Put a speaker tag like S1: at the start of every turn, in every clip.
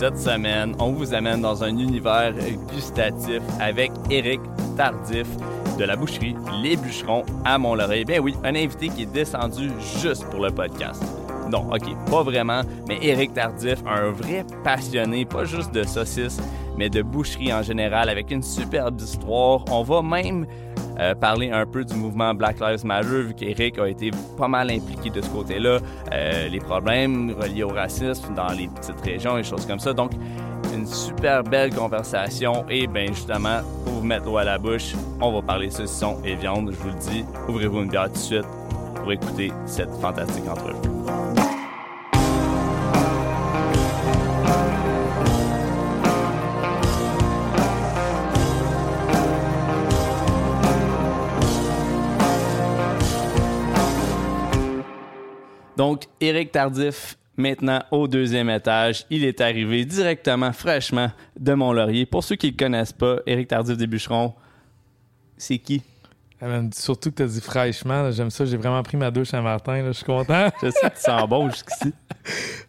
S1: Cette semaine, on vous amène dans un univers gustatif avec Éric Tardif de la boucherie Les Bûcherons à Mont-Laurier. Ben oui, un invité qui est descendu juste pour le podcast. Non, ok, pas vraiment, mais Éric Tardif, un vrai passionné, pas juste de saucisses, mais de boucherie en général, avec une superbe histoire. On va même euh, parler un peu du mouvement Black Lives Matter, vu qu'Éric a été pas mal impliqué de ce côté-là, euh, les problèmes reliés au racisme dans les petites régions et choses comme ça. Donc, une super belle conversation et bien justement, pour vous mettre l'eau à la bouche, on va parler saucisson et viande. Je vous le dis, ouvrez-vous une bière tout de suite pour écouter cette fantastique entrevue. Donc, Éric Tardif, maintenant au deuxième étage. Il est arrivé directement, fraîchement, de Mont-Laurier. Pour ceux qui ne le connaissent pas, Éric Tardif des Bûcherons, c'est qui?
S2: Ah, man, surtout que tu as dit fraîchement, j'aime ça, j'ai vraiment pris ma douche matin, là, je suis content.
S1: Je sais que tu sens bon jusqu'ici.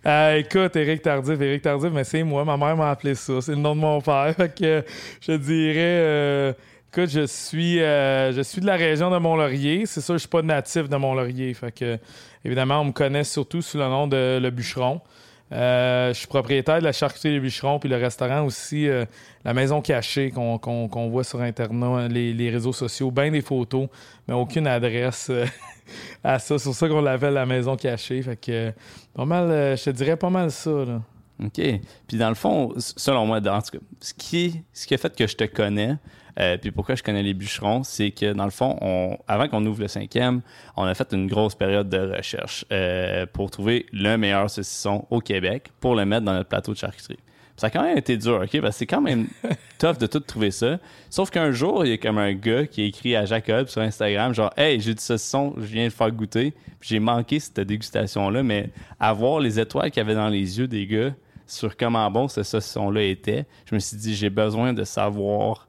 S2: Euh, écoute, Éric Tardif, Éric Tardif, mais c'est moi, ma mère m'a appelé ça, c'est le nom de mon père. Fait que je dirais, euh, écoute, je suis, euh, je suis de la région de Mont-Laurier. C'est sûr, je suis pas natif de Mont-Laurier. Fait que, évidemment, on me connaît surtout sous le nom de Le Bûcheron. Euh, je suis propriétaire de la charcuterie Les Bûcherons, puis le restaurant aussi, euh, la maison cachée qu'on voit sur Internet, les, les réseaux sociaux, bien des photos, mais aucune adresse à ça. C'est pour ça qu'on l'appelle la maison cachée. Fait que, pas mal, je te dirais pas mal ça.
S1: OK. Puis dans le fond, selon moi, dans, ce qui, ce qui a fait que je te connais, euh, puis pourquoi je connais les bûcherons, c'est que dans le fond, on, avant qu'on ouvre le cinquième, on a fait une grosse période de recherche euh, pour trouver le meilleur saucisson au Québec pour le mettre dans notre plateau de charcuterie. Puis ça a quand même été dur, OK? Parce que c'est quand même tough de tout trouver ça. Sauf qu'un jour, il y a comme un gars qui a écrit à Jacob sur Instagram, genre, Hey, j'ai du saucisson, je viens de faire goûter. J'ai manqué cette dégustation-là, mais avoir les étoiles qu'il y avait dans les yeux des gars sur comment bon ce saucisson-là était, je me suis dit, j'ai besoin de savoir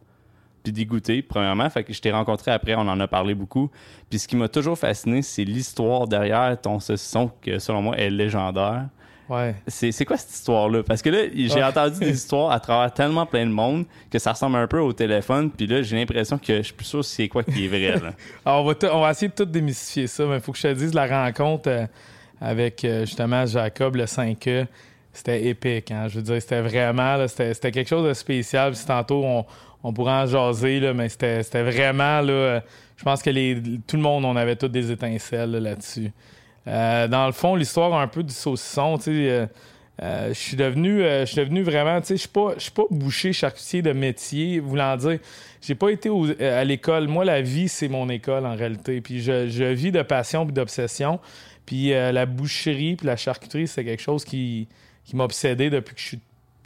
S1: puis d'y goûter, premièrement. Fait que je t'ai rencontré après, on en a parlé beaucoup. Puis ce qui m'a toujours fasciné, c'est l'histoire derrière ton saucisson, que selon moi est légendaire.
S2: Ouais.
S1: C'est quoi cette histoire-là? Parce que là, j'ai
S2: Ouais.
S1: entendu des histoires à travers tellement plein de monde que ça ressemble un peu au téléphone. Puis là, j'ai l'impression que je suis plus sûr c'est quoi qui est vrai. Là.
S2: Alors, on, va on va essayer de tout démystifier ça, mais il faut que je te dise la rencontre euh, avec euh, justement Jacob, le 5E. C'était épique. Hein? Je veux dire, c'était vraiment, c'était quelque chose de spécial. Puis tantôt, on, on pourra en jaser, là, mais c'était, vraiment, là, je pense que les, tout le monde, on avait toutes des étincelles là, là-dessus. Euh, dans le fond, l'histoire un peu du saucisson, tu sais, euh, euh, je suis devenu, je suis devenu vraiment, tu sais, je suis pas, je suis pas boucher charcutier de métier, voulant dire, j'ai pas été à l'école. Moi, la vie, c'est mon école en réalité. Puis je, je vis de passion puis d'obsession. Puis la boucherie puis la charcuterie, c'est quelque chose qui, qui m'a obsédé depuis que je suis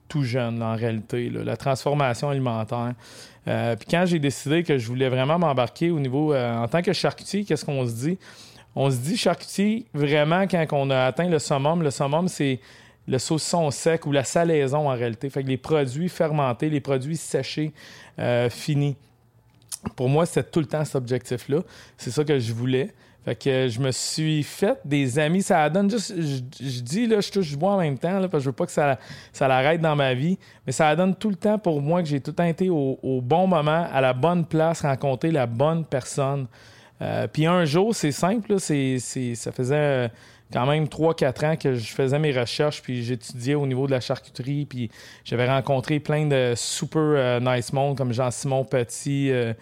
S2: tout jeune, en réalité. La transformation alimentaire. Euh, puis quand j'ai décidé que je voulais vraiment m'embarquer au niveau, euh, en tant que charcutier, qu'est-ce qu'on se dit? On se dit charcutier, vraiment, quand on a atteint le summum, le summum, c'est le saucisson sec ou la salaison en réalité. Fait que les produits fermentés, les produits séchés, euh, finis. Pour moi, c'était tout le temps cet objectif-là. C'est ça que je voulais. Fait que je me suis fait des amis. Ça donne juste. Je, je dis, là, je touche du bois en même temps, là, parce que je veux pas que ça, ça l'arrête dans ma vie. Mais ça donne tout le temps pour moi que j'ai tout le temps été au, bon moment, à la bonne place, rencontrer la bonne personne. Euh, Puis un jour, c'est simple, là, ça faisait euh, quand même 3-4 ans que je faisais mes recherches, puis j'étudiais au niveau de la charcuterie, puis j'avais rencontré plein de super euh, nice monde comme Jean-Simon Petit, euh,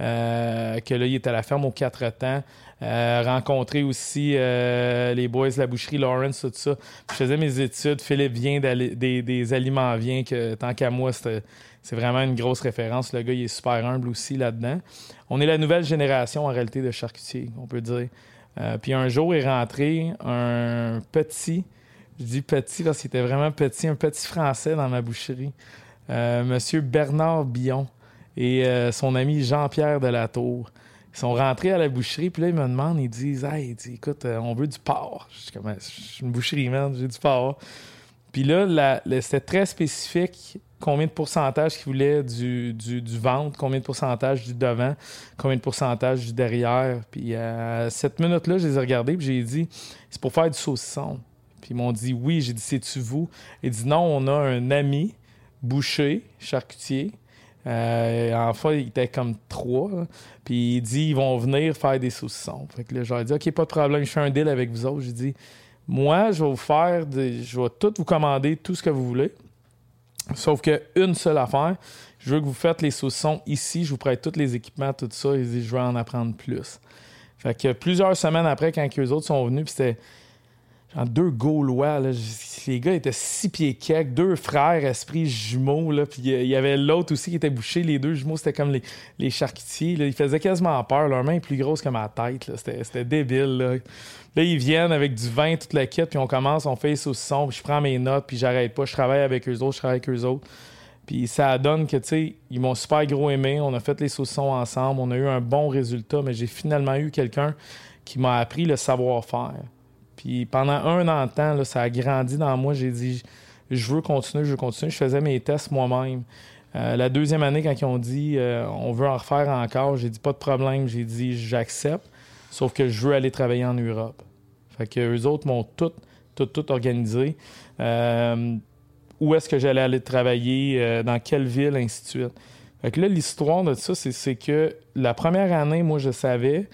S2: euh, que là, il était à la ferme aux quatre temps. Euh, rencontré aussi euh, les boys de la boucherie Lawrence, tout ça. Je faisais mes études. Philippe vient des, des aliments vient que tant qu'à moi, c'est vraiment une grosse référence. Le gars, il est super humble aussi là-dedans. On est la nouvelle génération en réalité de charcutiers, on peut dire. Euh, puis un jour est rentré un petit Je dis petit parce qu'il était vraiment petit, un petit Français dans ma boucherie. Monsieur Bernard Billon et son ami Jean-Pierre Delatour. Ils sont rentrés à la boucherie, puis là, ils me demandent, ils disent Hey, écoute, euh, on veut du porc. Je suis comme, je suis une boucherie, man, j'ai du porc. Puis là, c'était très spécifique combien de pourcentage qu'ils voulaient du, ventre, combien de pourcentage du devant, combien de pourcentage du derrière. Puis à cette minute-là, je les ai regardés, puis j'ai dit C'est pour faire du saucisson. Puis ils m'ont dit Oui. J'ai dit C'est-tu vous? Ils dit Non, on a un ami, boucher, charcutier, euh, en fait, il était comme trois. Puis il dit ils vont venir faire des saucissons. Fait que là, j'aurais dit OK, pas de problème, je fais un deal avec vous autres. J'ai dit Moi, je vais vous faire je vais tout vous commander, tout ce que vous voulez. Sauf qu'une seule affaire, je veux que vous faites les saucissons ici, je vous prête tous les équipements, tout ça. Il dit je veux en apprendre plus. Fait que plusieurs semaines après, quand eux autres sont venus, puis c'était deux Gaulois. Les gars étaient six pieds cake, deux frères, esprits jumeaux. Puis il y avait l'autre aussi qui était bouché. Les deux jumeaux, c'était comme les, les charcutiers. Ils faisaient quasiment peur. Leur main est plus grosse que ma tête. C'était, débile. Là. là. ils viennent avec du vin, toute la quête, puis on commence, on fait les saucissons, puis je prends mes notes, puis j'arrête pas. Je travaille avec eux autres, je travaille avec eux autres. Puis ça donne que, tu sais, ils m'ont super gros aimé. On a fait les saucissons ensemble. On a eu un bon résultat, mais j'ai finalement eu quelqu'un qui m'a appris le savoir-faire. Puis pendant un an de temps, ça a grandi dans moi. J'ai dit, je veux continuer, je veux continuer. Je faisais mes tests moi-même. Euh, la deuxième année, quand ils ont dit, euh, on veut en refaire encore, j'ai dit, pas de problème. J'ai dit, j'accepte. Sauf que je veux aller travailler en Europe. Fait que eux autres m'ont tout, tout, tout organisé. Euh, où est-ce que j'allais aller travailler, dans quelle ville, ainsi de suite. Fait que là, l'histoire de ça, c'est que la première année, moi, je savais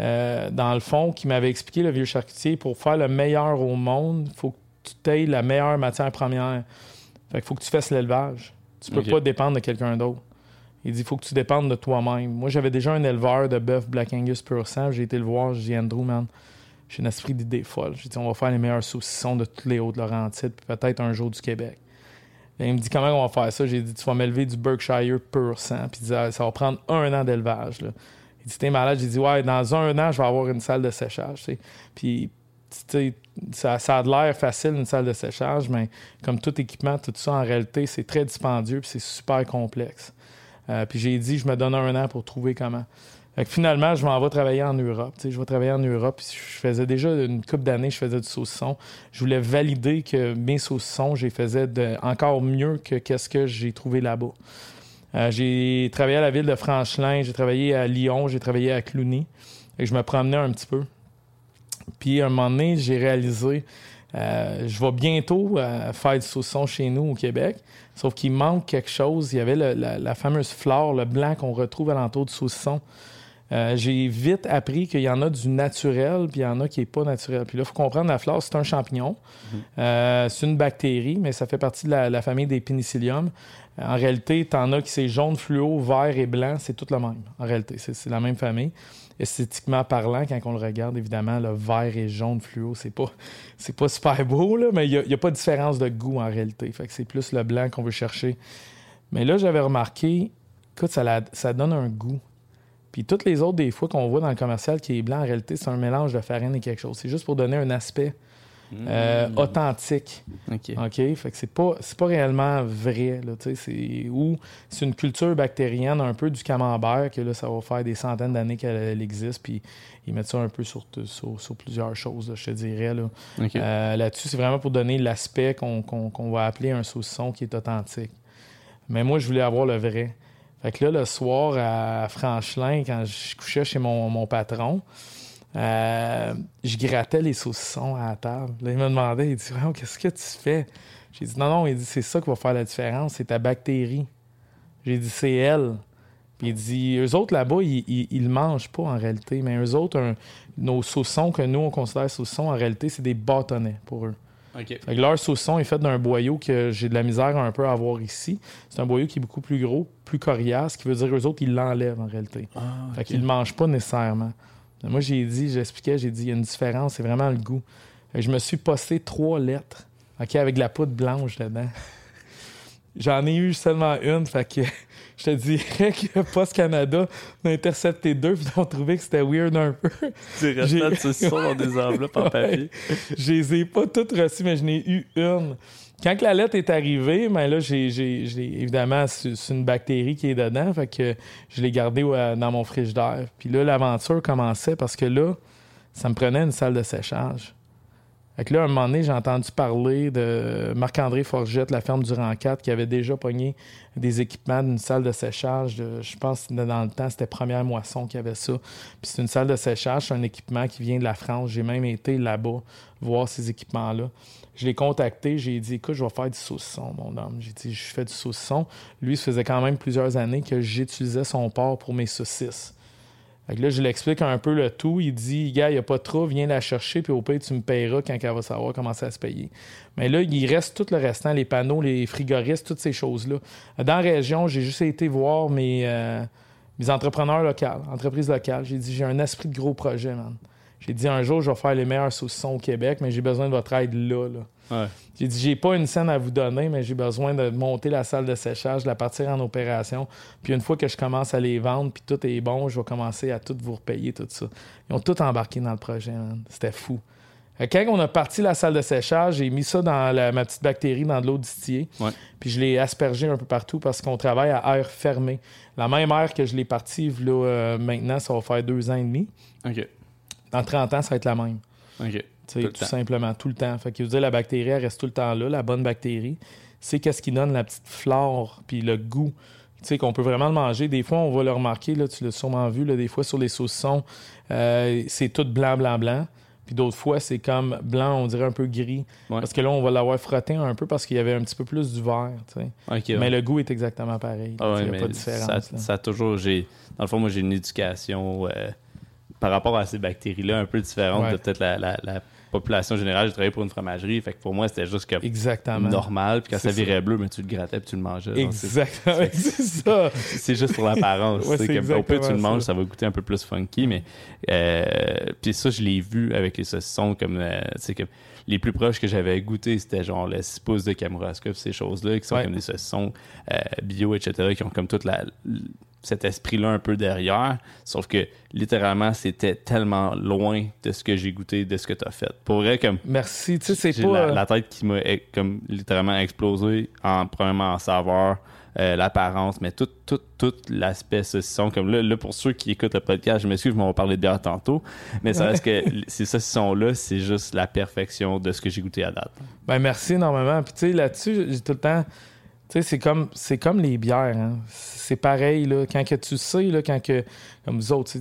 S2: euh, dans le fond, qui m'avait expliqué, le vieux charcutier, pour faire le meilleur au monde, il faut que tu aies la meilleure matière première. Fait qu'il faut que tu fasses l'élevage. Tu peux pas dépendre de quelqu'un d'autre. Il dit, il faut que tu dépendes de toi-même. Moi, j'avais déjà un éleveur de bœuf Black Angus pur sang. J'ai été le voir. J'ai dit, Andrew, man, j'ai un esprit d'idée folle. J'ai dit, on va faire les meilleurs saucissons de tous les Hautes-Laurentides, puis peut-être un jour du Québec. il me dit, comment on va faire ça? J'ai dit, tu vas m'élever du Berkshire pur sang. Puis il dit, ah, ça va prendre un an d'élevage. J'ai dit Ouais, dans un an, je vais avoir une salle de séchage. Puis, ça, ça a l'air facile, une salle de séchage, mais comme tout équipement, tout ça, en réalité, c'est très dispendieux puis c'est super complexe. Euh, puis j'ai dit Je me donne un an pour trouver comment. finalement, je m'en vais travailler en Europe. je vais travailler en Europe. Je faisais déjà une couple d'années, je faisais du saucisson. Je voulais valider que mes saucissons, je les faisais encore mieux que qu'est-ce que j'ai trouvé là-bas. Euh, j'ai travaillé à la ville de Franchelin, j'ai travaillé à Lyon, j'ai travaillé à Cluny. Et je me promenais un petit peu. Puis à un moment donné, j'ai réalisé, euh, je vais bientôt euh, faire du saucisson chez nous au Québec. Sauf qu'il manque quelque chose. Il y avait la, fameuse flore, le blanc qu'on retrouve à l'entour du saucisson. j'ai vite appris qu'il y en a du naturel, puis il y en a qui n'est pas naturel. Puis là, il faut comprendre, la flore, c'est un champignon. Mm-hmm. c'est une bactérie, mais ça fait partie de la, la famille des pénicillium. En réalité, t'en as qui c'est jaune fluo, vert et blanc, c'est tout le même. En réalité, c'est la même famille. Esthétiquement parlant, quand on le regarde, évidemment, le vert et jaune fluo, c'est pas, pas super beau, là, mais il n'y a, pas de différence de goût en réalité. Fait que c'est plus le blanc qu'on veut chercher. Mais là, j'avais remarqué, écoute, ça, ça donne un goût. Puis toutes les autres, des fois, qu'on voit dans le commercial qui est blanc, en réalité, c'est un mélange de farine et quelque chose. C'est juste pour donner un aspect euh, hmm. authentique. OK. Fait que c'est pas, pas réellement vrai. Là, c'est, ou c'est une culture bactérienne un peu du camembert que là, ça va faire des centaines d'années qu'elle existe. Puis ils mettent ça un peu sur, sur, plusieurs choses, je te dirais. Là. Euh, là-dessus, c'est vraiment pour donner l'aspect qu'on, va appeler un saucisson qui est authentique. Mais moi, je voulais avoir le vrai. Fait que là, le soir à Franchelin, quand je couchais chez mon, mon patron, euh, je grattais les saucissons à la table. Là, il m'a demandé, il dit Qu'est-ce que tu fais? J'ai dit Non, non, il dit C'est ça qui va faire la différence, c'est ta bactérie. J'ai dit C'est elle. Puis il dit Eux autres là-bas, ils ne mangent pas en réalité, mais eux autres, nos saucissons que nous, on considère saucissons, en réalité, c'est des bâtonnets pour eux. leur saucisson est fait d'un boyau que j'ai de la misère un peu à avoir ici. C'est un boyau qui est beaucoup plus gros, plus coriace, qui veut dire eux autres, ils l'enlèvent en réalité. Ah, fait qu'ils ne mangent pas nécessairement. Moi, j'ai dit, j'expliquais, j'ai dit, il y a une différence, c'est vraiment le goût. Je me suis posté trois lettres, OK, avec de la poudre blanche dedans. J'en ai eu seulement une, fait que je te dirais que Post Canada m'a intercepté deux, puis ils ont trouvé que c'était weird un peu.
S1: Des restants de dans des enveloppes en papier.
S2: Je les ai pas toutes reçues, mais je n'ai eu une. Quand la lettre est arrivée, ben là, évidemment, c'est une bactérie qui est dedans, fait que je l'ai gardée euh, dans mon frigidaire. Puis là, l'aventure commençait parce que là, ça me prenait une salle de séchage. Fait que là, à un moment donné, j'ai entendu parler de Marc-André Forgette, la ferme du 4, qui avait déjà pogné des équipements d'une salle de séchage. je pense que dans le temps, c'était Première Moisson qui avait ça. Puis c'est une salle de séchage, c'est un équipement qui vient de la France. J'ai même été là-bas voir ces équipements-là. Je l'ai contacté, j'ai dit écoute, je vais faire du saucisson, mon homme. J'ai dit je fais du saucisson. Lui, ça faisait quand même plusieurs années que j'utilisais son porc pour mes saucisses. Fait que là, je l'explique un peu le tout. Il dit, gars, il n'y a pas trouble, viens la chercher, puis au pire, tu me payeras quand elle va savoir comment ça se payer. Mais là, il reste tout le restant, les panneaux, les frigoristes, toutes ces choses-là. Dans la région, j'ai juste été voir mes, euh, mes entrepreneurs locaux, entreprises locales. J'ai dit, j'ai un esprit de gros projet, man. J'ai dit, un jour, je vais faire les meilleurs saucissons au Québec, mais j'ai besoin de votre aide là, là.
S1: Ouais.
S2: J'ai dit, j'ai pas une scène à vous donner, mais j'ai besoin de monter la salle de séchage, de la partir en opération. Puis une fois que je commence à les vendre, puis tout est bon, je vais commencer à tout vous repayer, tout ça. Ils ont tout embarqué dans le projet, man. C'était fou. Quand on a parti la salle de séchage, j'ai mis ça dans la- ma petite bactérie dans de l'eau distillée.
S1: Ouais.
S2: Puis je l'ai aspergé un peu partout parce qu'on travaille à air fermé. La même air que je l'ai parti là, euh, maintenant, ça va faire deux ans et demi.
S1: OK.
S2: Dans 30 ans, ça va être la même.
S1: OK.
S2: Tu sais,
S1: Tout
S2: simplement, tout le temps. Fait que veut dire la bactérie, elle reste tout le temps là, la bonne bactérie. C'est qu'est-ce qui donne la petite flore puis le goût. Tu sais, qu'on peut vraiment le manger. Des fois, on va le remarquer, là, tu l'as sûrement vu, là, des fois sur les saucissons, euh, c'est tout blanc, blanc, blanc. Puis d'autres fois, c'est comme blanc, on dirait un peu gris.
S1: Ouais.
S2: Parce que là, on va l'avoir frotté un peu parce qu'il y avait un petit peu plus du vert. tu sais.
S1: OK, ouais.
S2: Mais le goût est exactement pareil.
S1: Ah ouais,
S2: Il n'y a pas de
S1: ça,
S2: différence.
S1: ça a toujours. J'ai, dans le fond, moi, j'ai une éducation euh, par rapport à ces bactéries-là un peu différente
S2: Ouais.
S1: de peut-être la, la- la population générale. J'ai travaillé pour une fromagerie, fait que pour moi, c'était juste comme
S2: Exactement.
S1: normal. Puis quand ça virait bleu, mais tu le grattais puis tu le mangeais.
S2: Exactement. c'est ça.
S1: c'est juste pour l'apparence.
S2: Ouais,
S1: comme, au pire, tu le manges,
S2: ça.
S1: ça va goûter un peu plus funky, mais euh, puis ça, je l'ai vu avec les saucissons comme, euh, comme les plus proches que j'avais goûté, c'était genre le 6 pouces de Kamouraska, ces choses-là, qui sont
S2: Ouais.
S1: comme des saucissons euh, bio, etc., qui ont comme toute la cet esprit-là un peu derrière, sauf que littéralement, c'était tellement loin de ce que j'ai goûté, de ce que tu as fait. Pour vrai, comme
S2: Merci. Tu sais, c'est
S1: j'ai
S2: pas.
S1: la,
S2: euh,
S1: la tête qui m'a eh, comme littéralement explosé en premièrement en saveur, euh, l'apparence, mais tout, tout, tout l'aspect saucisson. Comme là, là, pour ceux qui écoutent le podcast, je m'excuse, je m'en vais parler de bière tantôt, mais ça reste que ces saucissons-là, c'est juste la perfection de ce que j'ai goûté à date.
S2: Ben merci énormément. Puis tu sais, là-dessus, j'ai tout le temps. C'est comme, c'est comme les bières. hein. C'est pareil, là. Quand que tu sais, là, quand que. Comme vous autres,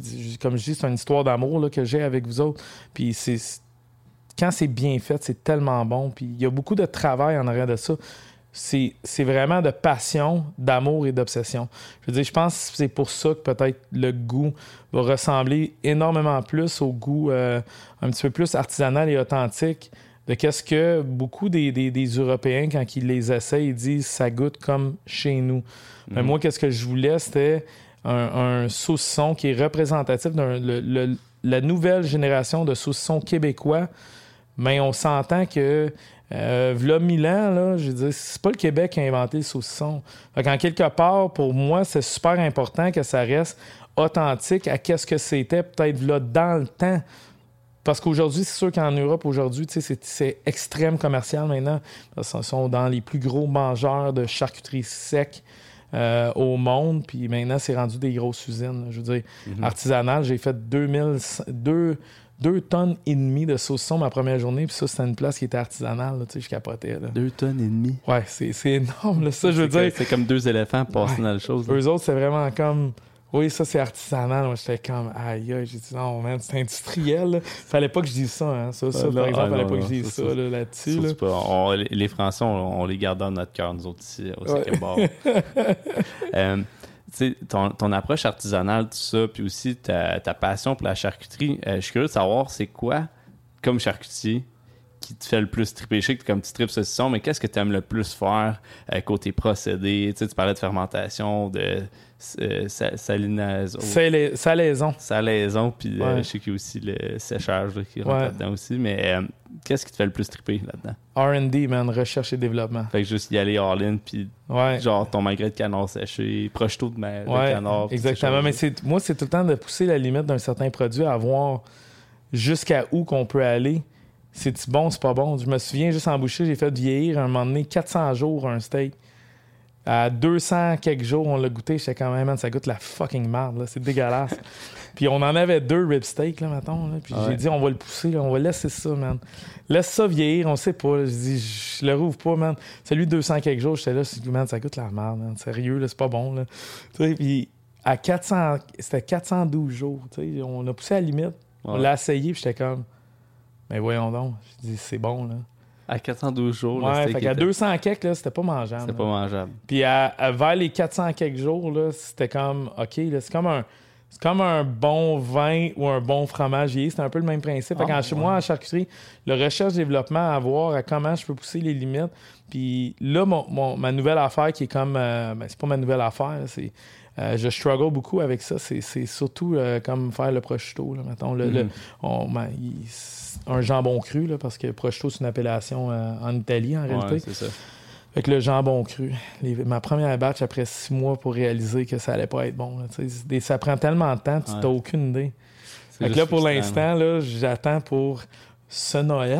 S2: comme je dis, c'est une histoire d'amour que j'ai avec vous autres. Puis c'est. Quand c'est bien fait, c'est tellement bon. Puis il y a beaucoup de travail en arrière de ça. C'est c'est vraiment de passion, d'amour et d'obsession. Je je pense que c'est pour ça que peut-être le goût va ressembler énormément plus au goût euh, un petit peu plus artisanal et authentique de qu'est-ce que beaucoup des, des- des Européens, quand ils les essayent, ils disent ça goûte comme chez nous. Mais moi, qu'est-ce que je voulais, c'était un, un saucisson qui est représentatif de la nouvelle génération de saucissons québécois. Mais on s'entend que, euh, v'là mille ans, là, je veux dire, c'est pas le Québec qui a inventé le saucisson. Fait qu'en quelque part, pour moi, c'est super important que ça reste authentique à qu'est-ce que c'était peut-être là dans le temps. Parce qu'aujourd'hui, c'est sûr qu'en Europe, aujourd'hui, c'est, extrême commercial maintenant. Parce qu'ils sont dans les plus gros mangeurs de charcuterie sec euh, au monde. Puis maintenant, c'est rendu des grosses usines. là. Je veux dire, artisanal, j'ai fait 2000, deux, deux tonnes et demie de saucissons ma première journée. Puis ça, c'était une place qui était artisanale. là, tu sais, je capotais. Là.
S1: Deux tonnes et demie.
S2: Ouais, c'est, énorme. là. Ça, je veux dire,
S1: C'est comme deux éléphants passés
S2: Ouais.
S1: dans le chose. là.
S2: eux autres, c'est vraiment comme. Oui, ça, c'est artisanal. Moi, j'étais comme, aïe, aïe. J'ai dit, non, man, c'est industriel. là. Fallait pas que je dise ça. Hein. Ça, ça
S1: Ah,
S2: par exemple,
S1: ah,
S2: fallait
S1: non,
S2: pas que je dise
S1: ça,
S2: ça,
S1: ça,
S2: là, là-dessus. Là.
S1: On- les- Français, on, on les garde dans notre cœur, nous autres ici, au
S2: Ouais.
S1: Euh, ton, ton approche artisanale, tout ça, puis aussi ta, ta passion pour la charcuterie, euh, je suis curieux de savoir c'est quoi, comme charcutier, qui te fait le plus triper? Je sais que comme tu tripes saucisson, mais qu'est-ce que tu aimes le plus faire euh, côté procédé? Tu, sais, tu parlais de fermentation, de euh, sa- salinaison.
S2: C'est les- salaison.
S1: Salaison, puis euh, je sais qu'il y a aussi le séchage là, qui rentre
S2: Ouais.
S1: là-dedans aussi. Mais euh, qu'est-ce qui te fait le plus triper là-dedans?
S2: RD, man, recherche et développement.
S1: Fait que juste y aller all-in, puis
S2: Ouais.
S1: genre ton magret de canard séché, proche-toi de, ma, de
S2: Ouais,
S1: canard.
S2: exactement. Mais moi, c'est tout le temps de pousser la limite d'un certain produit à voir jusqu'à où qu'on peut aller. C'est bon, c'est pas bon? Je me souviens, juste en boucher, j'ai fait vieillir à un moment donné 400 jours un steak. À 200 quelques jours, on l'a goûté. J'étais quand même, man, ça goûte la fucking merde. C'est dégueulasse. puis on en avait deux rib steak, là, mettons. là. Puis
S1: Ouais.
S2: j'ai dit, on va le pousser, là, on va laisser ça, man. Laisse ça vieillir, on sait pas. Je dis, je le rouvre pas, man. Celui de 200 quelques jours, j'étais là, je dis, man, ça goûte la merde, man. Sérieux, là, c'est pas bon, là. Tu sais, puis à 400, c'était 412 jours, tu sais. On a poussé à la limite. On l'a essayé, puis j'étais comme, mais voyons donc. Je dis, c'est bon, là.
S1: À 412 jours,
S2: Ouais, fait qu'à
S1: était-
S2: 200 quelques, là, c'était pas mangeable.
S1: c'était pas mangeable.
S2: Puis à, à- vers les 400 quelques jours, là, c'était comme, OK, là, c'est comme un. C'est comme un bon vin ou un bon fromage vieilli. C'est un peu le même principe.
S1: Ah,
S2: chez moi, en charcuterie, le recherche-développement à voir à comment je peux pousser les limites. Puis là, mon, mon- ma nouvelle affaire qui est comme. euh, ben, c'est pas ma nouvelle affaire. C'est, euh, je struggle beaucoup avec ça. C'est, surtout euh, comme faire le prosciutto. Là, mettons, le, le-
S1: Mhm.
S2: on- ben, il- un jambon cru, là, parce que prosciutto, c'est une appellation euh, en Italie, en réalité.
S1: Ouais, ça.
S2: Fait que le jambon cru. Les- ma première batch après six mois pour réaliser que ça allait pas être bon. là. Des- ça prend tellement de temps, tu
S1: Ouais.
S2: n'as aucune idée. Fait que là, pour l'instant, j'attends pour ce Noël,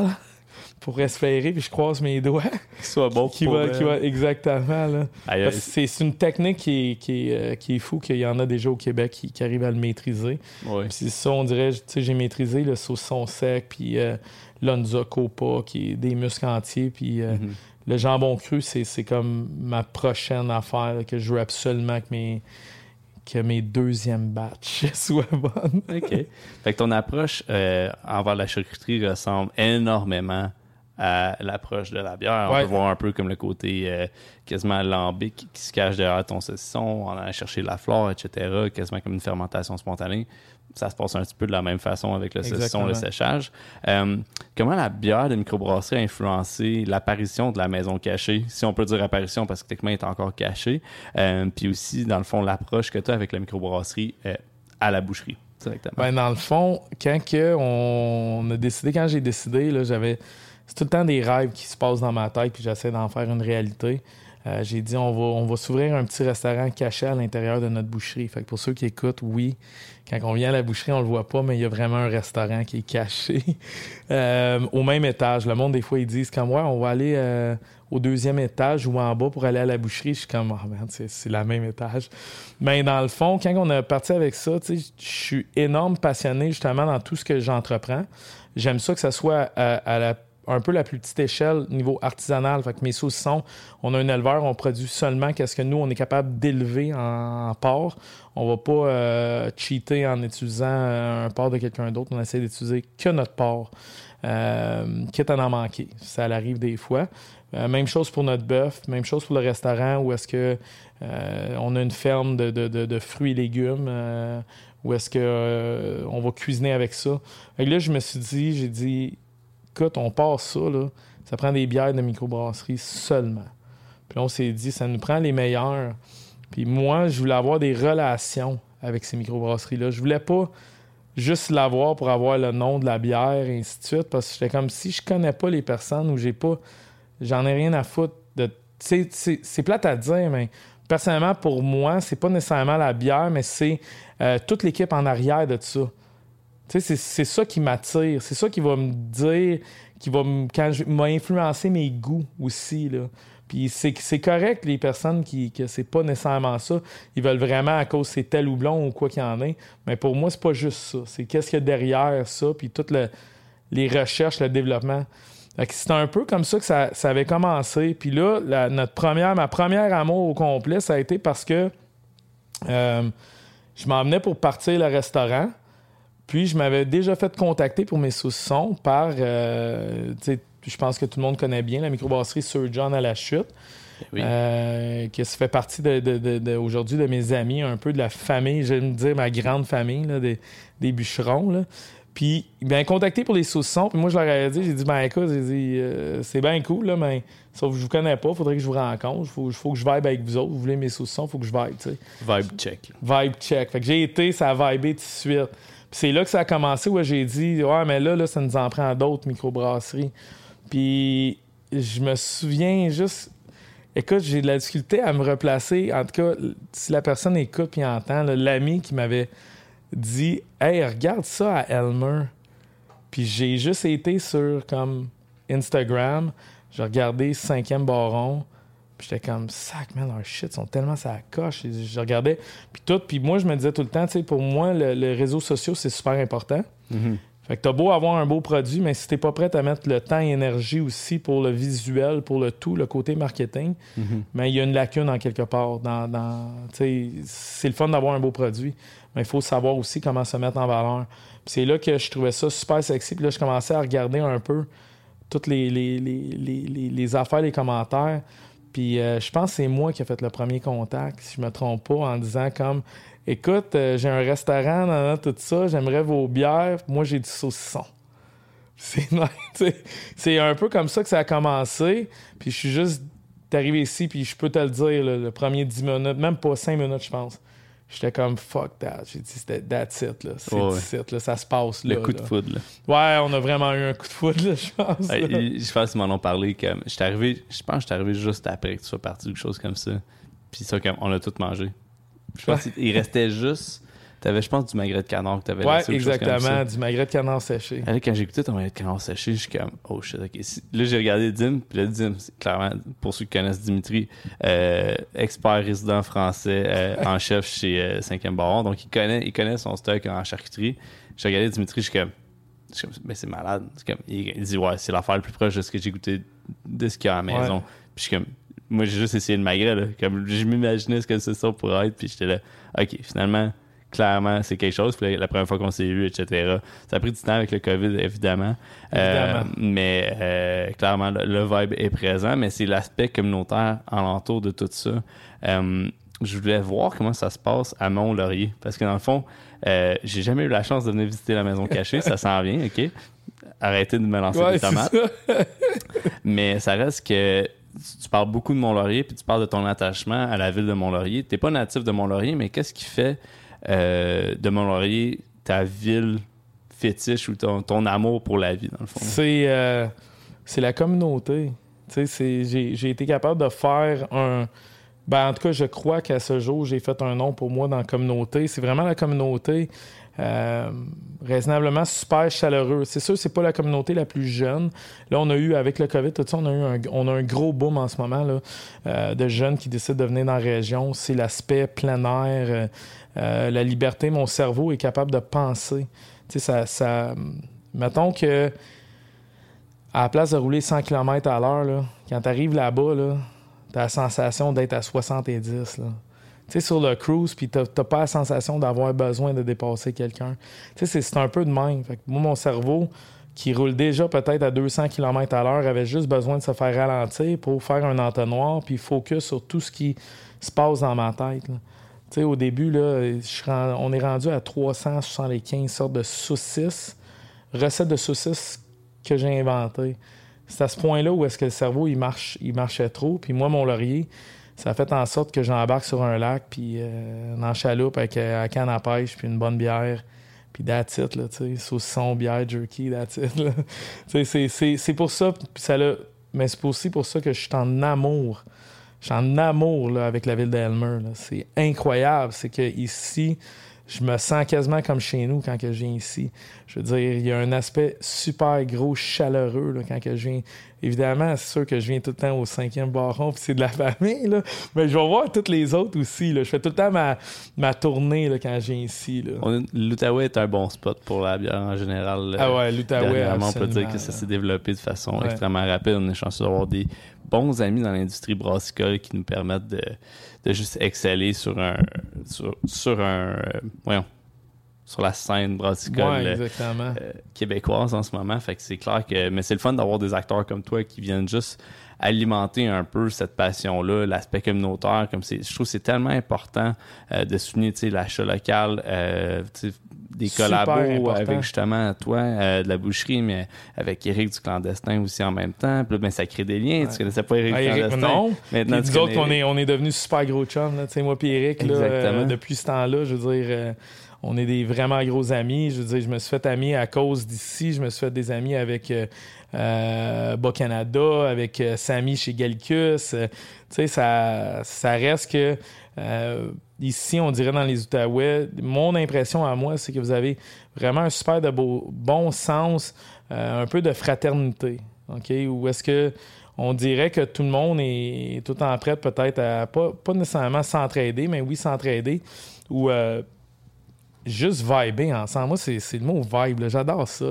S2: pour espérer, puis je croise mes doigts.
S1: Qu'il soit bon
S2: Qui
S1: pour
S2: va, qui va exactement. Là. C'est c'est une technique qui est, qui est, euh, qui est fou, qu'il y en a déjà au Québec qui, qui arrivent à le maîtriser. Puis c'est ça, on dirait, tu sais, j'ai maîtrisé le saucisson sec, puis euh, l'onza copa, qui est des muscles entiers, puis euh,
S1: Mhm.
S2: le jambon cru, c'est c'est comme ma prochaine affaire là, que je veux absolument que mes, que mes deuxièmes batchs soient bonnes.
S1: OK. Fait que ton approche euh, envers la charcuterie ressemble énormément à l'approche de la bière. On
S2: Ouais.
S1: peut voir un peu comme le côté euh, quasiment lambic qui se cache derrière ton saucisson, on a cherché la flore, etc., quasiment comme une fermentation spontanée. Ça se passe un petit peu de la même façon avec le saucisson, le séchage. Euh, comment la bière de microbrasserie a influencé l'apparition de la maison cachée, si on peut dire apparition parce que techniquement elle est encore cachée, euh, puis aussi, dans le fond, l'approche que tu as avec la microbrasserie à la boucherie directement?
S2: Ben, dans le fond, quand que on a décidé, quand j'ai décidé, j'avais. C'est tout le temps des rêves qui se passent dans ma tête, puis j'essaie d'en faire une réalité. Euh, j'ai dit, on va, on va s'ouvrir un petit restaurant caché à l'intérieur de notre boucherie. Fait que pour ceux qui écoutent, oui, quand on vient à la boucherie, on le voit pas, mais il y a vraiment un restaurant qui est caché Euh, au même étage. Le monde, des fois, ils disent comme, ouais, on va aller euh, au deuxième étage ou en bas pour aller à la boucherie. Je suis comme, oh man, c'est, c'est la même étage. Mais dans le fond, quand on a parti avec ça, je suis énorme passionné justement dans tout ce que j'entreprends. J'aime ça que ça soit à, à la un peu la plus petite échelle niveau artisanal. Fait que mes saucissons, on a un éleveur, on produit seulement qu'est-ce que nous, on est capable d'élever en, porc. On va pas euh, cheater en utilisant euh, un porc de quelqu'un d'autre. On essaie d'utiliser que notre porc, euh, quitte à en manquer. Ça arrive des fois. Euh, même chose pour notre bœuf, même chose pour le restaurant où est-ce que on a une ferme de, fruits et légumes où est-ce que euh, on va cuisiner avec ça. Fait là, je me suis dit, j'ai dit, on passe ça, ça prend des bières de microbrasserie seulement. Puis on s'est dit, ça nous prend les meilleurs. Puis moi, je voulais avoir des relations avec ces microbrasseries-là. Je voulais pas juste l'avoir pour avoir le nom de la bière et ainsi de suite, parce que j'étais comme si je connais pas les personnes ou j'ai pas. J'en ai rien à foutre c'est plate à dire, mais personnellement, pour moi, c'est pas nécessairement la bière, mais c'est euh, toute l'équipe en arrière de ça. Sais, c'est- ça qui m'attire. C'est ça qui va me dire, qui va me, mes goûts aussi. Là. Puis c'est correct, les personnes qui, que c'est pas nécessairement ça. Ils veulent vraiment à cause c'est tel ou blond ou quoi qu'il y en ait. Mais pour moi, c'est pas juste ça. C'est qu'est-ce qu'il y a derrière ça, puis toutes le- les recherches, le développement. C'est un peu comme ça que ça, ça avait commencé. Puis là, notre première, ma première amour au complet, ça a été parce que euh, je m'en venais pour partir le restaurant. Puis je m'avais déjà fait contacter pour mes saucissons par, euh, je pense que tout le monde connaît bien la microbrasserie Sir John à la chute,
S1: Oui.
S2: euh, ça fait partie de, de- de- aujourd'hui de mes amis, un peu de la famille, j'aime dire ma grande famille là, des, des bûcherons. là. Puis, il m'a contacté pour les saucissons. Puis moi, je leur ai dit, j'ai dit, ben écoute, j'ai dit, euh, c'est bien cool, là, mais sauf que je vous connais pas, faudrait que je vous rencontre. Faut, faut que je vibe avec vous autres. Vous voulez mes saucissons, faut que je vibe, tu sais.
S1: Vibe check.
S2: Vibe check. Fait que j'ai été, ça a vibé tout de suite. C'est là que ça a commencé, où j'ai dit, ouais, mais là, là, ça nous en prend d'autres microbrasseries. Puis je me souviens juste. Écoute, j'ai de la difficulté à me replacer. En tout cas, si la personne écoute et entend, l'ami qui m'avait dit Hey, regarde ça à Elmer. Puis j'ai juste été sur comme Instagram, j'ai regardé cinquième baron. Puis j'étais comme, sac, man, leur shit, ils sont tellement ça coche. Et je regardais, puis tout. Puis moi, je me disais tout le temps, tu sais, pour moi, le, les réseaux sociaux, c'est super important. Fait que t'as beau avoir un beau produit, mais si t'es pas prêt à mettre le temps et l'énergie aussi pour le visuel, pour le tout, le côté marketing, mais il y a une lacune en quelque part. Dans, dans tu sais, c'est le fun d'avoir un beau produit, mais il faut savoir aussi comment se mettre en valeur. Puis c'est là que je trouvais ça super sexy. Puis là, je commençais à regarder un peu toutes les, les, les, les, les affaires, les commentaires. Puis euh, je pense que c'est moi qui ai fait le premier contact, si je me trompe pas, en disant comme Écoute, euh, j'ai un restaurant, tout ça, j'aimerais vos bières, moi j'ai du saucisson. C'est un peu comme ça que ça a commencé. Puis je suis juste arrivé ici, puis je peux te le dire, le premier 10 minutes, même pas 5 minutes, je pense. J'étais comme fuck that. J'ai dit c'était that's it, là. C'est
S1: ouais.
S2: ici, là. Ça se passe là.
S1: Le coup de foudre, là.
S2: Ouais, on a vraiment eu un coup de foudre, là, je pense.
S1: Je pense qu'ils m'en ont parlé comme. J'étais arrivé, je pense que j'étais arrivé juste après que tu sois parti ou quelque chose comme ça. Puis ça, comme, on a tout mangé. Je pense qu'il restait juste. T'avais, je pense, du magret de canard que t'avais
S2: Ouais,
S1: laissé ou quelque chose comme
S2: exactement.
S1: ça.
S2: Du magret de canard séché.
S1: Là, quand j'ai écouté ton magret de canard séché, je suis comme, oh shit, ok. Si- Là, j'ai regardé Dim, puis là, Dim, c'est clairement, pour ceux qui connaissent Dimitri, euh, expert résident français euh, en chef chez euh, 5e Baron. Donc, il connaît, il connaît son stock en charcuterie. J'ai regardé Dimitri, je suis comme, je suis comme, mais c'est malade. C'est comme, il, il dit, ouais, c'est l'affaire le plus proche de ce que j'ai goûté de ce qu'il y a à la maison.
S2: Ouais.
S1: Puis je suis comme, moi, j'ai juste essayé le magret, là. Comme, je m'imaginais ce que c'est ça pourrait être, puis j'étais là, ok, finalement, clairement, c'est quelque chose. Puis la, première fois qu'on s'est vu, etc. Ça a pris du temps avec le COVID, évidemment. Euh,
S2: Évidemment.
S1: mais euh, clairement, le, le vibe est présent, mais c'est l'aspect communautaire alentour de tout ça. Euh, je voulais voir comment ça se passe à Mont-Laurier. Parce que dans le fond, j'ai jamais eu la chance de venir visiter la maison cachée. ça s'en vient, OK? Arrêtez de me lancer
S2: Ouais,
S1: des tomates.
S2: ça.
S1: Mais ça reste que tu- tu parles beaucoup de Mont-Laurier, puis tu parles de ton attachement à la ville de Mont-Laurier. Tu n'es pas natif de Mont-Laurier, mais qu'est-ce qui fait euh, de Mont-Laurier ta ville fétiche ou ton, amour pour la vie, dans le fond?
S2: C'est euh, la communauté. J'ai été capable de faire un. Ben, en tout cas, je crois qu'à ce jour, j'ai fait un nom pour moi dans la communauté. C'est vraiment la communauté euh, raisonnablement super chaleureux. C'est sûr, c'est pas la communauté la plus jeune. Là, on a eu, avec le COVID, tout ça, on a eu un, on a un gros boom en ce moment là, de jeunes qui décident de venir dans la région. C'est l'aspect plein air, euh, la liberté. Mon cerveau est capable de penser. Tu ça. Mettons que à la place de rouler 100 km à l'heure, quand tu arrives là-bas, là, tu as la sensation d'être à 70. Là. Sur le cruise, puis tu n'as pas la sensation d'avoir besoin de dépasser quelqu'un. C'est- un peu de même. Moi, mon cerveau, qui roule déjà peut-être à 200 km à l'heure, avait juste besoin de se faire ralentir pour faire un entonnoir, puis focus sur tout ce qui se passe dans ma tête. Au début, là, on est rendu à 375 sortes de saucisses, recettes de saucisses que j'ai inventées. C'est à ce point-là où est-ce que le cerveau, il, marche, il marchait trop. Puis moi, mon laurier, ça a fait en sorte que j'embarque sur un lac, puis euh, en chaloupe avec euh, à canne à pêche, puis une bonne bière. Puis that's saucisson, bière, jerky, that's it, là. C'est- pour ça, ça mais c'est aussi pour ça que je suis en amour. Suis en amour là, avec la ville d'Elmer. C'est incroyable. C'est que ici, je me sens quasiment comme chez nous quand que je viens ici. Je veux dire, il y a un aspect super gros, chaleureux là, quand que je viens. Évidemment, c'est sûr que je viens tout le temps au cinquième baron, puis c'est de la famille, là. mais je vais voir toutes les autres aussi. Là. Je fais tout le temps ma, ma tournée là, quand je viens ici.
S1: L'Outaouais est un bon spot pour la bière en général.
S2: Ah ouais, l'Outaouais,
S1: on peut dire que ça s'est développé de façon
S2: Ouais.
S1: extrêmement rapide. On est chanceux d'avoir des bons amis dans l'industrie brassicole qui nous permettent de, de juste exceller sur un sur, sur un euh, voyons, sur la scène brassicole
S2: Ouais,
S1: euh, euh, québécoise en ce moment. Fait que c'est clair que. Mais c'est le fun d'avoir des acteurs comme toi qui viennent juste alimenter un peu cette passion-là, l'aspect communautaire. Comme c'est, je trouve que c'est tellement important euh, de souligner l'achat local, euh, des collabos avec justement toi euh, de la boucherie, mais avec Eric du clandestin aussi en même temps. Puis là, ben, ça crée des liens. Tu connaissais pas Eric
S2: Ah,
S1: du
S2: Eric,
S1: clandestin?
S2: non.
S1: Maintenant,
S2: nous autres, on est, on est devenus super gros chums. Là. Tu sais, Moi puis Eric, là, euh, depuis ce temps-là, je veux dire, euh, on est des vraiment gros amis. Je veux dire, je me suis fait ami à cause d'ici. Je me suis fait des amis avec euh, Bas-Canada, avec Samy chez Gallicus. Tu sais, ça, ça reste que ici, on dirait dans les Outaouais, mon impression à moi, c'est que vous avez vraiment un super de beau, bon sens, euh, un peu de fraternité. Ou est-ce que on dirait que tout le monde est tout en prêt peut-être à pas, pas nécessairement s'entraider, mais oui s'entraider ou euh, juste viber ensemble. Moi, c'est le mot vibe. J'adore ça.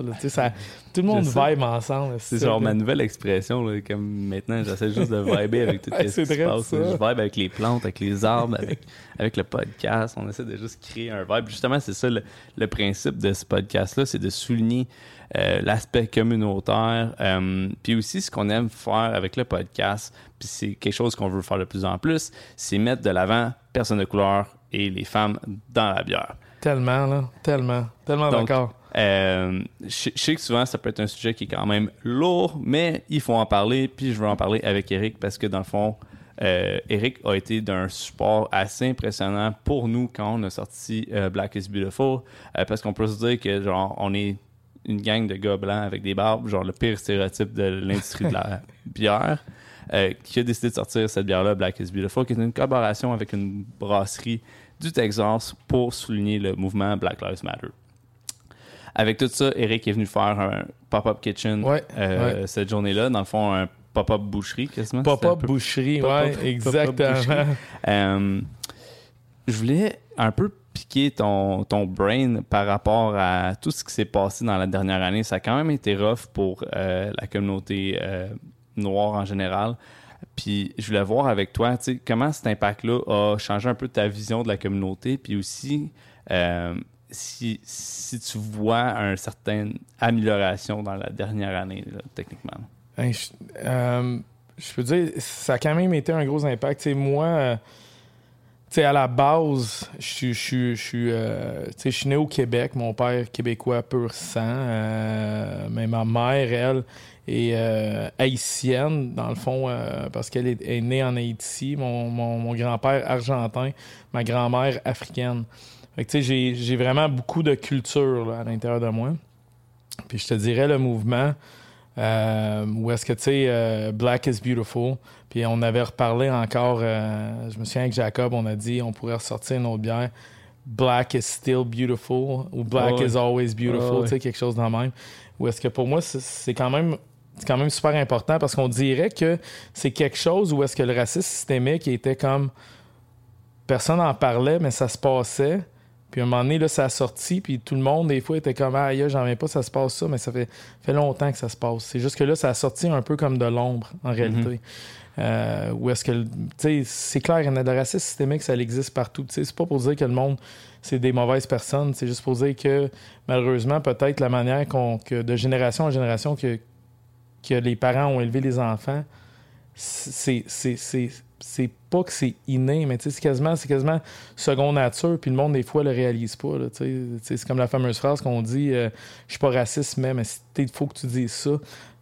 S2: Tout le monde vibe ensemble.
S1: C'est genre
S2: là.
S1: ma nouvelle expression. Là, comme maintenant, j'essaie juste de vibrer avec tout
S2: Ouais,
S1: ce qui se passe. Je vibe avec les plantes, avec les arbres, avec, avec le podcast. On essaie de juste créer un vibe. Justement, c'est ça le, le principe de ce podcast-là, c'est de souligner euh, l'aspect communautaire. euh, puis aussi, ce qu'on aime faire avec le podcast, puis c'est quelque chose qu'on veut faire de plus en plus, c'est mettre de l'avant personnes de couleur et les femmes dans la bière.
S2: Tellement, là. Tellement. Tellement d'accord.
S1: Euh, je je sais que souvent, ça peut être un sujet qui est quand même lourd, mais il faut en parler. Puis je veux en parler avec Eric parce que dans le fond, euh, Eric a été d'un support assez impressionnant pour nous quand on a sorti euh, Black is Beautiful. euh, parce qu'on peut se dire que genre on est une gang de gars blancs avec des barbes, genre le pire stéréotype de l'industrie de la bière. euh, qui a décidé de sortir cette bière-là, Black is Beautiful, qui est une collaboration avec une brasserie du Texas pour souligner le mouvement Black Lives Matter. Avec tout ça, Eric est venu faire un pop-up kitchen
S2: Ouais,
S1: euh, cette journée-là. Dans le fond, un pop-up boucherie, quasiment.
S2: Pop-up
S1: peu-
S2: boucherie,
S1: pop-up-
S2: ouais, exactement.
S1: boucherie. Euh, je voulais un peu piquer ton, ton brain par rapport à tout ce qui s'est passé dans la dernière année. Ça a quand même été rough pour euh, la communauté noire en général. Puis je voulais voir avec toi, comment cet impact-là a changé un peu ta vision de la communauté, puis aussi euh, si, tu vois une certaine amélioration dans la dernière année, techniquement.
S2: Je, euh, je peux dire, ça a quand même été un gros impact. Moi, euh, à la base, je suis- né au Québec. Mon père québécois pur sang. mais ma mère, elle, est euh, haïtienne, dans le fond, euh, parce qu'elle est, est née en Haïti. Mon, mon- mon grand-père argentin, ma grand-mère africaine. Fait que, tu sais, j'ai- j'ai vraiment beaucoup de culture là, à l'intérieur de moi. Puis je te dirais, le mouvement, euh, où est-ce que, tu sais, Black is Beautiful. Puis on avait reparlé encore, je me souviens avec Jacob, on a dit on pourrait ressortir une autre bière. Black is still beautiful ou Black
S1: ouais.
S2: is always beautiful,
S1: ouais.
S2: tu sais, quelque chose dans le même. Ou est-ce que pour moi, c'est- c'est quand même. C'est quand même super important parce qu'on dirait que c'est quelque chose où est-ce que le racisme systémique était comme personne n'en parlait, mais ça se passait. Puis à un moment donné, là, ça a sorti, puis tout le monde, des fois, était comme Ah, j'en viens pas, ça se passe ça, mais ça fait, fait longtemps que ça se passe. C'est juste que là, ça a sorti un peu comme de l'ombre, en réalité. Euh, ou est-ce que, le- tu sais, c'est clair, il y en a de racisme systémique, ça existe partout. Tu sais, c'est pas pour dire que le monde, c'est des mauvaises personnes, c'est juste pour dire que, malheureusement, peut-être la manière qu'on, que de génération en génération que, que les parents ont élevé les enfants, c'est, pas que c'est inné, mais c'est quasiment, c'est quasiment seconde nature, puis le monde, des fois, le réalise pas. c'est comme la fameuse phrase qu'on dit euh, Je suis pas raciste, mais, mais il faut que tu dises ça,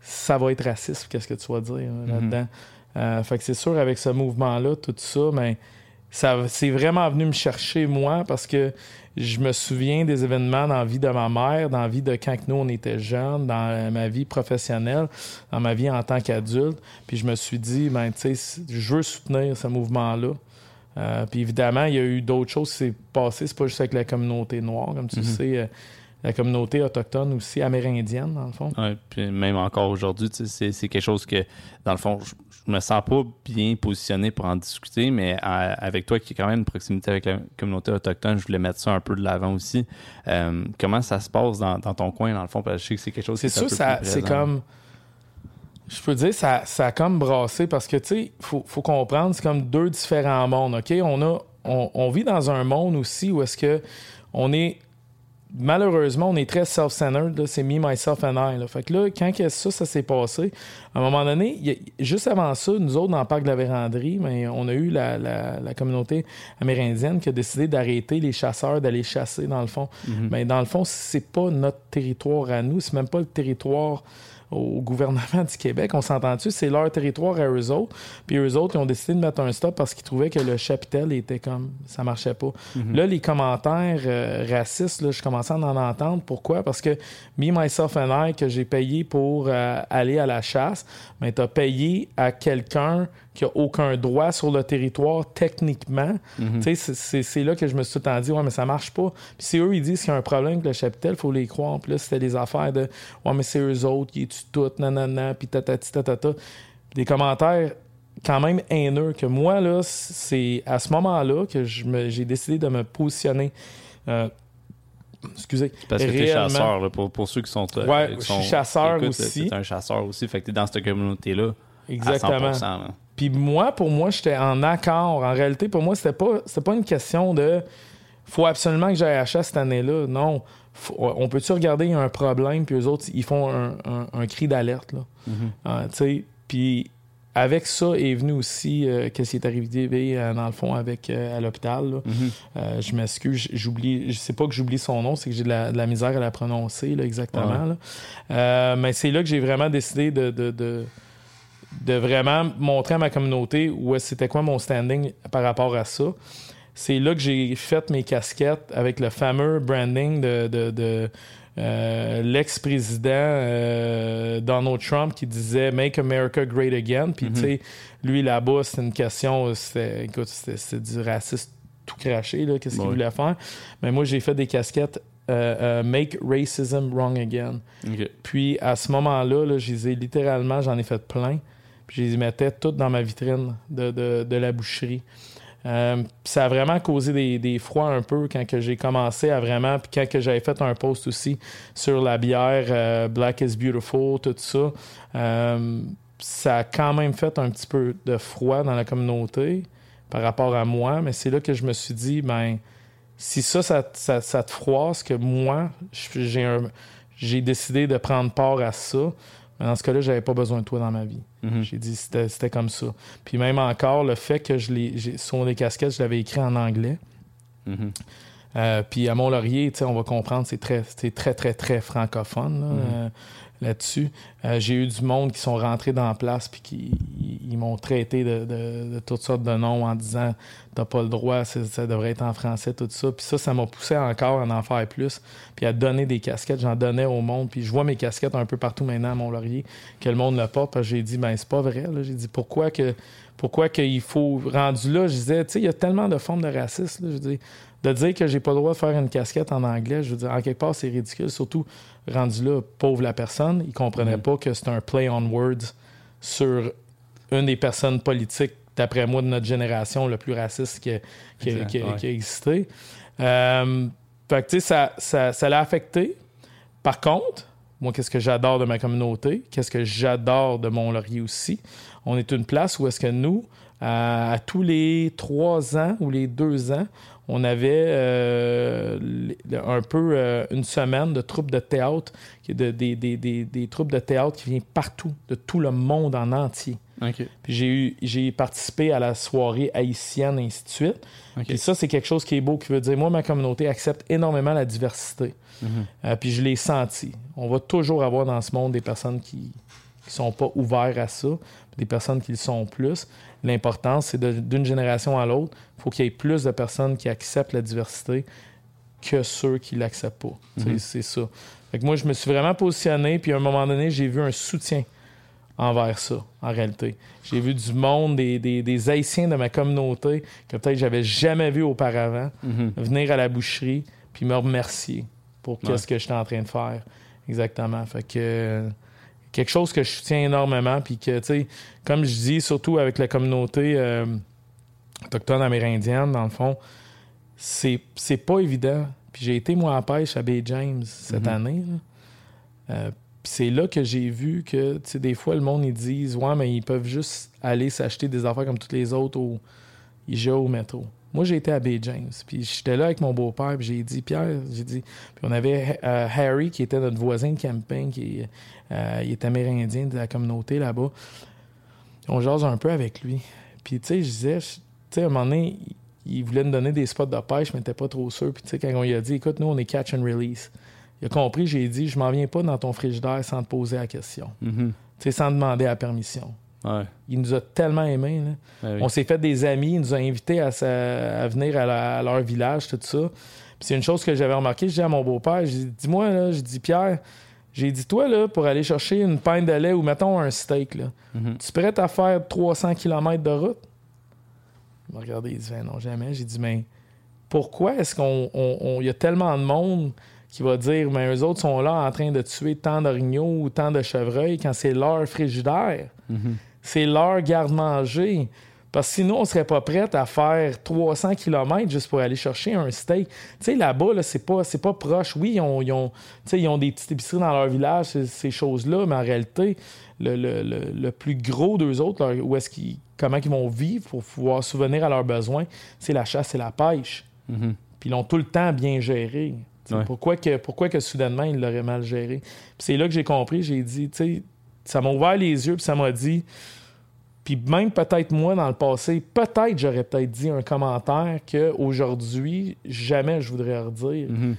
S2: ça va être raciste, qu'est-ce que tu vas dire hein, là-dedans. Euh, fait que c'est sûr, avec ce mouvement-là, tout ça, mais ça, c'est vraiment venu me chercher, moi, parce que je me souviens des événements dans la vie de ma mère, dans la vie de quand nous, on était jeunes, dans euh, ma vie professionnelle, dans ma vie en tant qu'adulte. Puis je me suis dit, ben, tu sais, je veux soutenir ce mouvement-là. Euh, puis évidemment, il y a eu d'autres choses qui s'est passé. C'est pas juste avec la communauté noire, comme tu le sais, euh, la communauté autochtone aussi, amérindienne, dans le fond.
S1: Ouais, puis même encore aujourd'hui, c'est, quelque chose que, dans le fond, je, je me sens pas bien positionné pour en discuter, mais à- avec toi qui est quand même une proximité avec la communauté autochtone, je voulais mettre ça un peu de l'avant aussi. Euh, comment ça se passe dans, dans ton coin, dans le fond? Parce que je sais que c'est quelque chose qui est
S2: sûr, ça, c'est comme. Je peux dire, ça, ça a comme brassé parce que, tu sais, faut, faut comprendre, c'est comme deux différents mondes, OK? On, a, on, on vit dans un monde aussi où est-ce que on est malheureusement, on est très self-centered. C'est me, myself and I. Là. Fait que là, quand ça, ça s'est passé, à un moment donné, juste avant ça, nous autres, dans le parc de la Vérandrie, mais on a eu la, communauté amérindienne qui a décidé d'arrêter les chasseurs d'aller chasser, dans le fond.
S1: Mhm.
S2: Mais dans le fond, c'est pas notre territoire à nous. C'est même pas le territoire au gouvernement du Québec. On s'entend-tu? C'est leur territoire à eux autres. Puis eux autres, ils ont décidé de mettre un stop parce qu'ils trouvaient que le chapitel était comme... Ça marchait pas.
S1: Mhm.
S2: Là, les commentaires euh, racistes, là, je commençais à en entendre. Pourquoi? Parce que Me, Myself and I, que j'ai payé pour euh, aller à la chasse, mais tu as payé à quelqu'un qui a aucun droit sur le territoire techniquement.
S1: Mhm.
S2: C'est là que je me suis tout dit, ouais, mais ça marche pas. Puis si eux, ils disent qu'il y a un problème avec le chapitel, il faut les croire. Puis là, c'était des affaires de, ouais, mais c'est eux autres qui étudient tout, nanana, puis tatati, tatata. Des commentaires quand même haineux que moi, là, c'est à ce moment-là que j'ai décidé de me positionner. Euh, excusez.
S1: Parce que tu es chasseur, pour, pour, ceux qui sont.
S2: Euh, ouais, je suis chasseur aussi.
S1: Tu un chasseur aussi, fait que tu es dans cette communauté-là.
S2: Exactement. Puis moi, pour moi, j'étais en accord. En réalité, pour moi, c'était pas, pas une question de faut absolument que j'aille à chasse cette année-là. Non. on peut-tu regarder, il y a un problème, puis eux autres, ils font un, cri d'alerte. là. Euh, puis avec ça est venu aussi euh, qu'est-ce qui est arrivé euh, dans le fond avec à l'hôpital.
S1: Mm-hmm.
S2: je m'excuse, j'oublie, je sais pas que j'oublie son nom, c'est que j'ai de la, misère à la prononcer là, exactement. mais c'est là que j'ai vraiment décidé de, de vraiment montrer à ma communauté où c'était quoi mon standing par rapport à ça. C'est là que j'ai fait mes casquettes avec le fameux branding de, euh, l'ex-président euh, Donald Trump qui disait Make America Great Again. Puis, tu sais, lui là-bas, c'était une question, c'était, écoute, c'était, du racisme tout craché, là, qu'est-ce qu'il voulait faire. Mais moi, j'ai fait des casquettes euh, Make Racism Wrong Again. Puis, à ce moment-là, là, littéralement, j'en ai fait plein. Puis je les mettais toutes dans ma vitrine de, la boucherie. Euh, ça a vraiment causé des, des, froids un peu quand j'ai commencé à vraiment. Puis quand j'avais fait un post aussi sur la bière euh, Black is Beautiful, tout ça, euh, ça a quand même fait un petit peu de froid dans la communauté par rapport à moi. Mais c'est là que je me suis dit, ben, si ça, ça, ça, te froisse, que moi, j'ai décidé de prendre part à ça, mais dans ce cas-là, j'avais pas besoin de toi dans ma vie.
S1: Mhm.
S2: J'ai dit c'était comme ça. Puis même encore, le fait que je l'ai sur des casquettes, je l'avais écrit en anglais.
S1: Mhm.
S2: Euh, puis à Mont-Laurier, on va comprendre, c'est très, très, très, très francophone. Là.
S1: Mhm.
S2: Euh, là-dessus. Euh, j'ai eu du monde qui sont rentrés dans la place puis qui ils, m'ont traité de, toutes sortes de noms en disant t'as pas le droit, ça devrait être en français, tout ça. Puis ça, ça m'a poussé encore à en faire plus, puis à donner des casquettes. J'en donnais au monde, puis je vois mes casquettes un peu partout maintenant à Mont-Laurier, que le monde le porte. J'ai dit, ben c'est pas vrai. J'ai dit, pourquoi que pourquoi qu'il faut, rendu là, je disais, tu sais, il y a tellement de formes de racisme. je dis, de dire que j'ai pas le droit de faire une casquette en anglais, je veux dire, en quelque part, c'est ridicule. Surtout, rendu là, pauvre la personne, il comprenait mm. pas que c'est un play on words sur une des personnes politiques, d'après moi, de notre génération, le plus raciste qui, a existé. Euh, fait que, tu sais, ça, ça, l'a affecté. Par contre, moi, qu'est-ce que j'adore de ma communauté? Qu'est-ce que j'adore de Mont-Laurier aussi? On est une place où est-ce que nous, à, tous les trois ans ou les deux ans, on avait euh, un peu euh, une semaine de troupes de théâtre, de, des, des, des, troupes de théâtre qui viennent partout, de tout le monde en entier.
S1: Puis
S2: j'ai participé à la soirée haïtienne, et ainsi de suite. Puis ça, c'est quelque chose qui est beau, qui veut dire, moi, ma communauté accepte énormément la diversité.
S1: Mhm.
S2: Euh, puis je l'ai senti. On va toujours avoir dans ce monde des personnes qui ne sont pas ouvertes à ça, des personnes qui le sont plus. L'important, c'est d'une génération à l'autre, il faut qu'il y ait plus de personnes qui acceptent la diversité que ceux qui ne l'acceptent pas.
S1: Mhm.
S2: C'est ça. Fait moi, je me suis vraiment positionné, puis à un moment donné, j'ai vu un soutien envers ça, en réalité. J'ai vu du monde, des, des, Haïtiens de ma communauté que peut-être j'avais jamais vu auparavant,
S1: mhm.
S2: venir à la boucherie, puis me remercier pour ce que j'étais en train de faire. Exactement. Fait que quelque chose que je soutiens énormément, puis que, tu sais, comme je dis, surtout avec la communauté euh, autochtone amérindienne, dans le fond, c'est, pas évident. Puis j'ai été, moi, en pêche à Bay James cette
S1: mhm.
S2: année. Euh, puis c'est là que j'ai vu que, tu sais, des fois, le monde, ils disent, ouais, mais ils peuvent juste aller s'acheter des affaires comme toutes les autres au, joue au métro. Moi, j'ai été à Bay James. Puis j'étais là avec mon beau-père. Puis j'ai dit, Pierre, j'ai dit. Puis on avait euh, Harry, qui était notre voisin de camping, qui euh, il est amérindien de la communauté là-bas. On jase un peu avec lui. Puis, tu sais, je disais, tu sais, à un moment donné, il voulait me donner des spots de pêche, mais n'était pas trop sûr. Puis, tu sais, quand on lui a dit, écoute, nous, on est catch and release. Il a compris, j'ai dit, je m'en viens pas dans ton frigidaire sans te poser la question.
S1: Mhm.
S2: Tu sais, sans demander la permission.
S1: Ouais.
S2: Il nous a tellement aimés. là.
S1: Ben oui.
S2: On s'est fait des amis, il nous a invités à, sa- à venir à, la- à leur village, tout ça. Puis c'est une chose que j'avais remarqué, je dis à mon beau-père, j'ai dit, dis-moi, là, j'ai dit, Pierre, j'ai dit, toi, là, pour aller chercher une pinte de lait ou, mettons, un steak, là,
S1: Mhm.
S2: tu es prêt à faire 300 km de route? Il m'a regardé, il dit, Ben non, jamais. J'ai dit, mais pourquoi est-ce qu'on on- on- il y a tellement de monde qui va dire, mais eux autres sont là en train de tuer tant d'orignaux ou tant de chevreuils quand c'est leur frigidaire?
S1: Mhm.
S2: C'est leur garde-manger. Parce que sinon, on serait pas prête à faire 300 km juste pour aller chercher un steak. Tu sais, là-bas, là, c'est pas, c'est pas proche. Oui, ils ont, ils ont, tu sais, ils ont des petites épiceries dans leur village, ces, ces choses-là, mais en réalité, le, le- le- le plus gros d'eux autres, leur- où est-ce qu'ils, comment ils vont vivre pour pouvoir souvenir à leurs besoins, c'est la chasse et la pêche.
S1: Mhm.
S2: Puis ils l'ont tout le temps bien géré.
S1: Ouais.
S2: Pourquoi, que, pourquoi que soudainement ils l'auraient mal géré? C'est là que j'ai compris, j'ai dit, tu sais, ça m'a ouvert les yeux, puis ça m'a dit. Puis même peut-être moi, dans le passé, peut-être j'aurais peut-être dit un commentaire qu'aujourd'hui, jamais je voudrais redire.
S1: Mhm.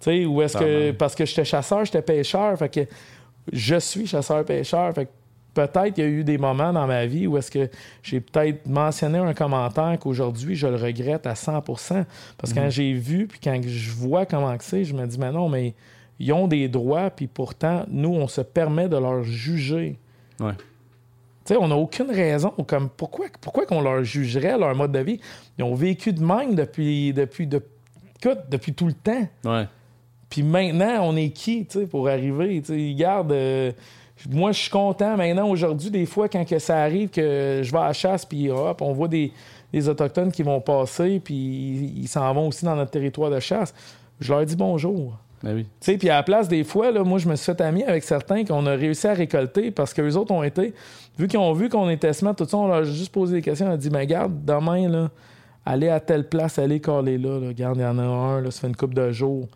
S2: Tu sais, ou est-ce que. Parce que j'étais chasseur, j'étais pêcheur, fait que je suis chasseur-pêcheur, fait que peut-être il y a eu des moments dans ma vie où est-ce que j'ai peut-être mentionné un commentaire qu'aujourd'hui je le regrette à 100% Parce que quand j'ai vu, puis quand je vois comment que c'est, je me dis, mais non, mais ils ont des droits, puis pourtant, nous, on se permet de leur juger.
S1: Ouais.
S2: Tu sais, on n'a aucune raison. Comme pourquoi, pourquoi qu'on leur jugerait leur mode de vie? Ils ont vécu de même depuis, depuis, de- depuis tout le temps.
S1: Ouais.
S2: Puis maintenant, on est qui tu sais, pour arriver? Tu sais, Regarde, euh, moi, je suis content maintenant, aujourd'hui, des fois, quand que ça arrive que je vais à la chasse, puis hop, on voit des, des Autochtones qui vont passer, puis ils ils s'en vont aussi dans notre territoire de chasse. Je leur dis bonjour.
S1: Ben oui.
S2: Tu sais, puis à la place, des fois, là, moi, je me suis fait ami avec certains qu'on a réussi à récolter parce qu'eux autres ont été, vu qu'ils ont vu qu'on était smart, tout ça, on leur a juste posé des questions. On a dit, mais garde, demain, là, allez à telle place, allez caler là. là. Regarde, il y en a un, là, ça fait une couple de jours.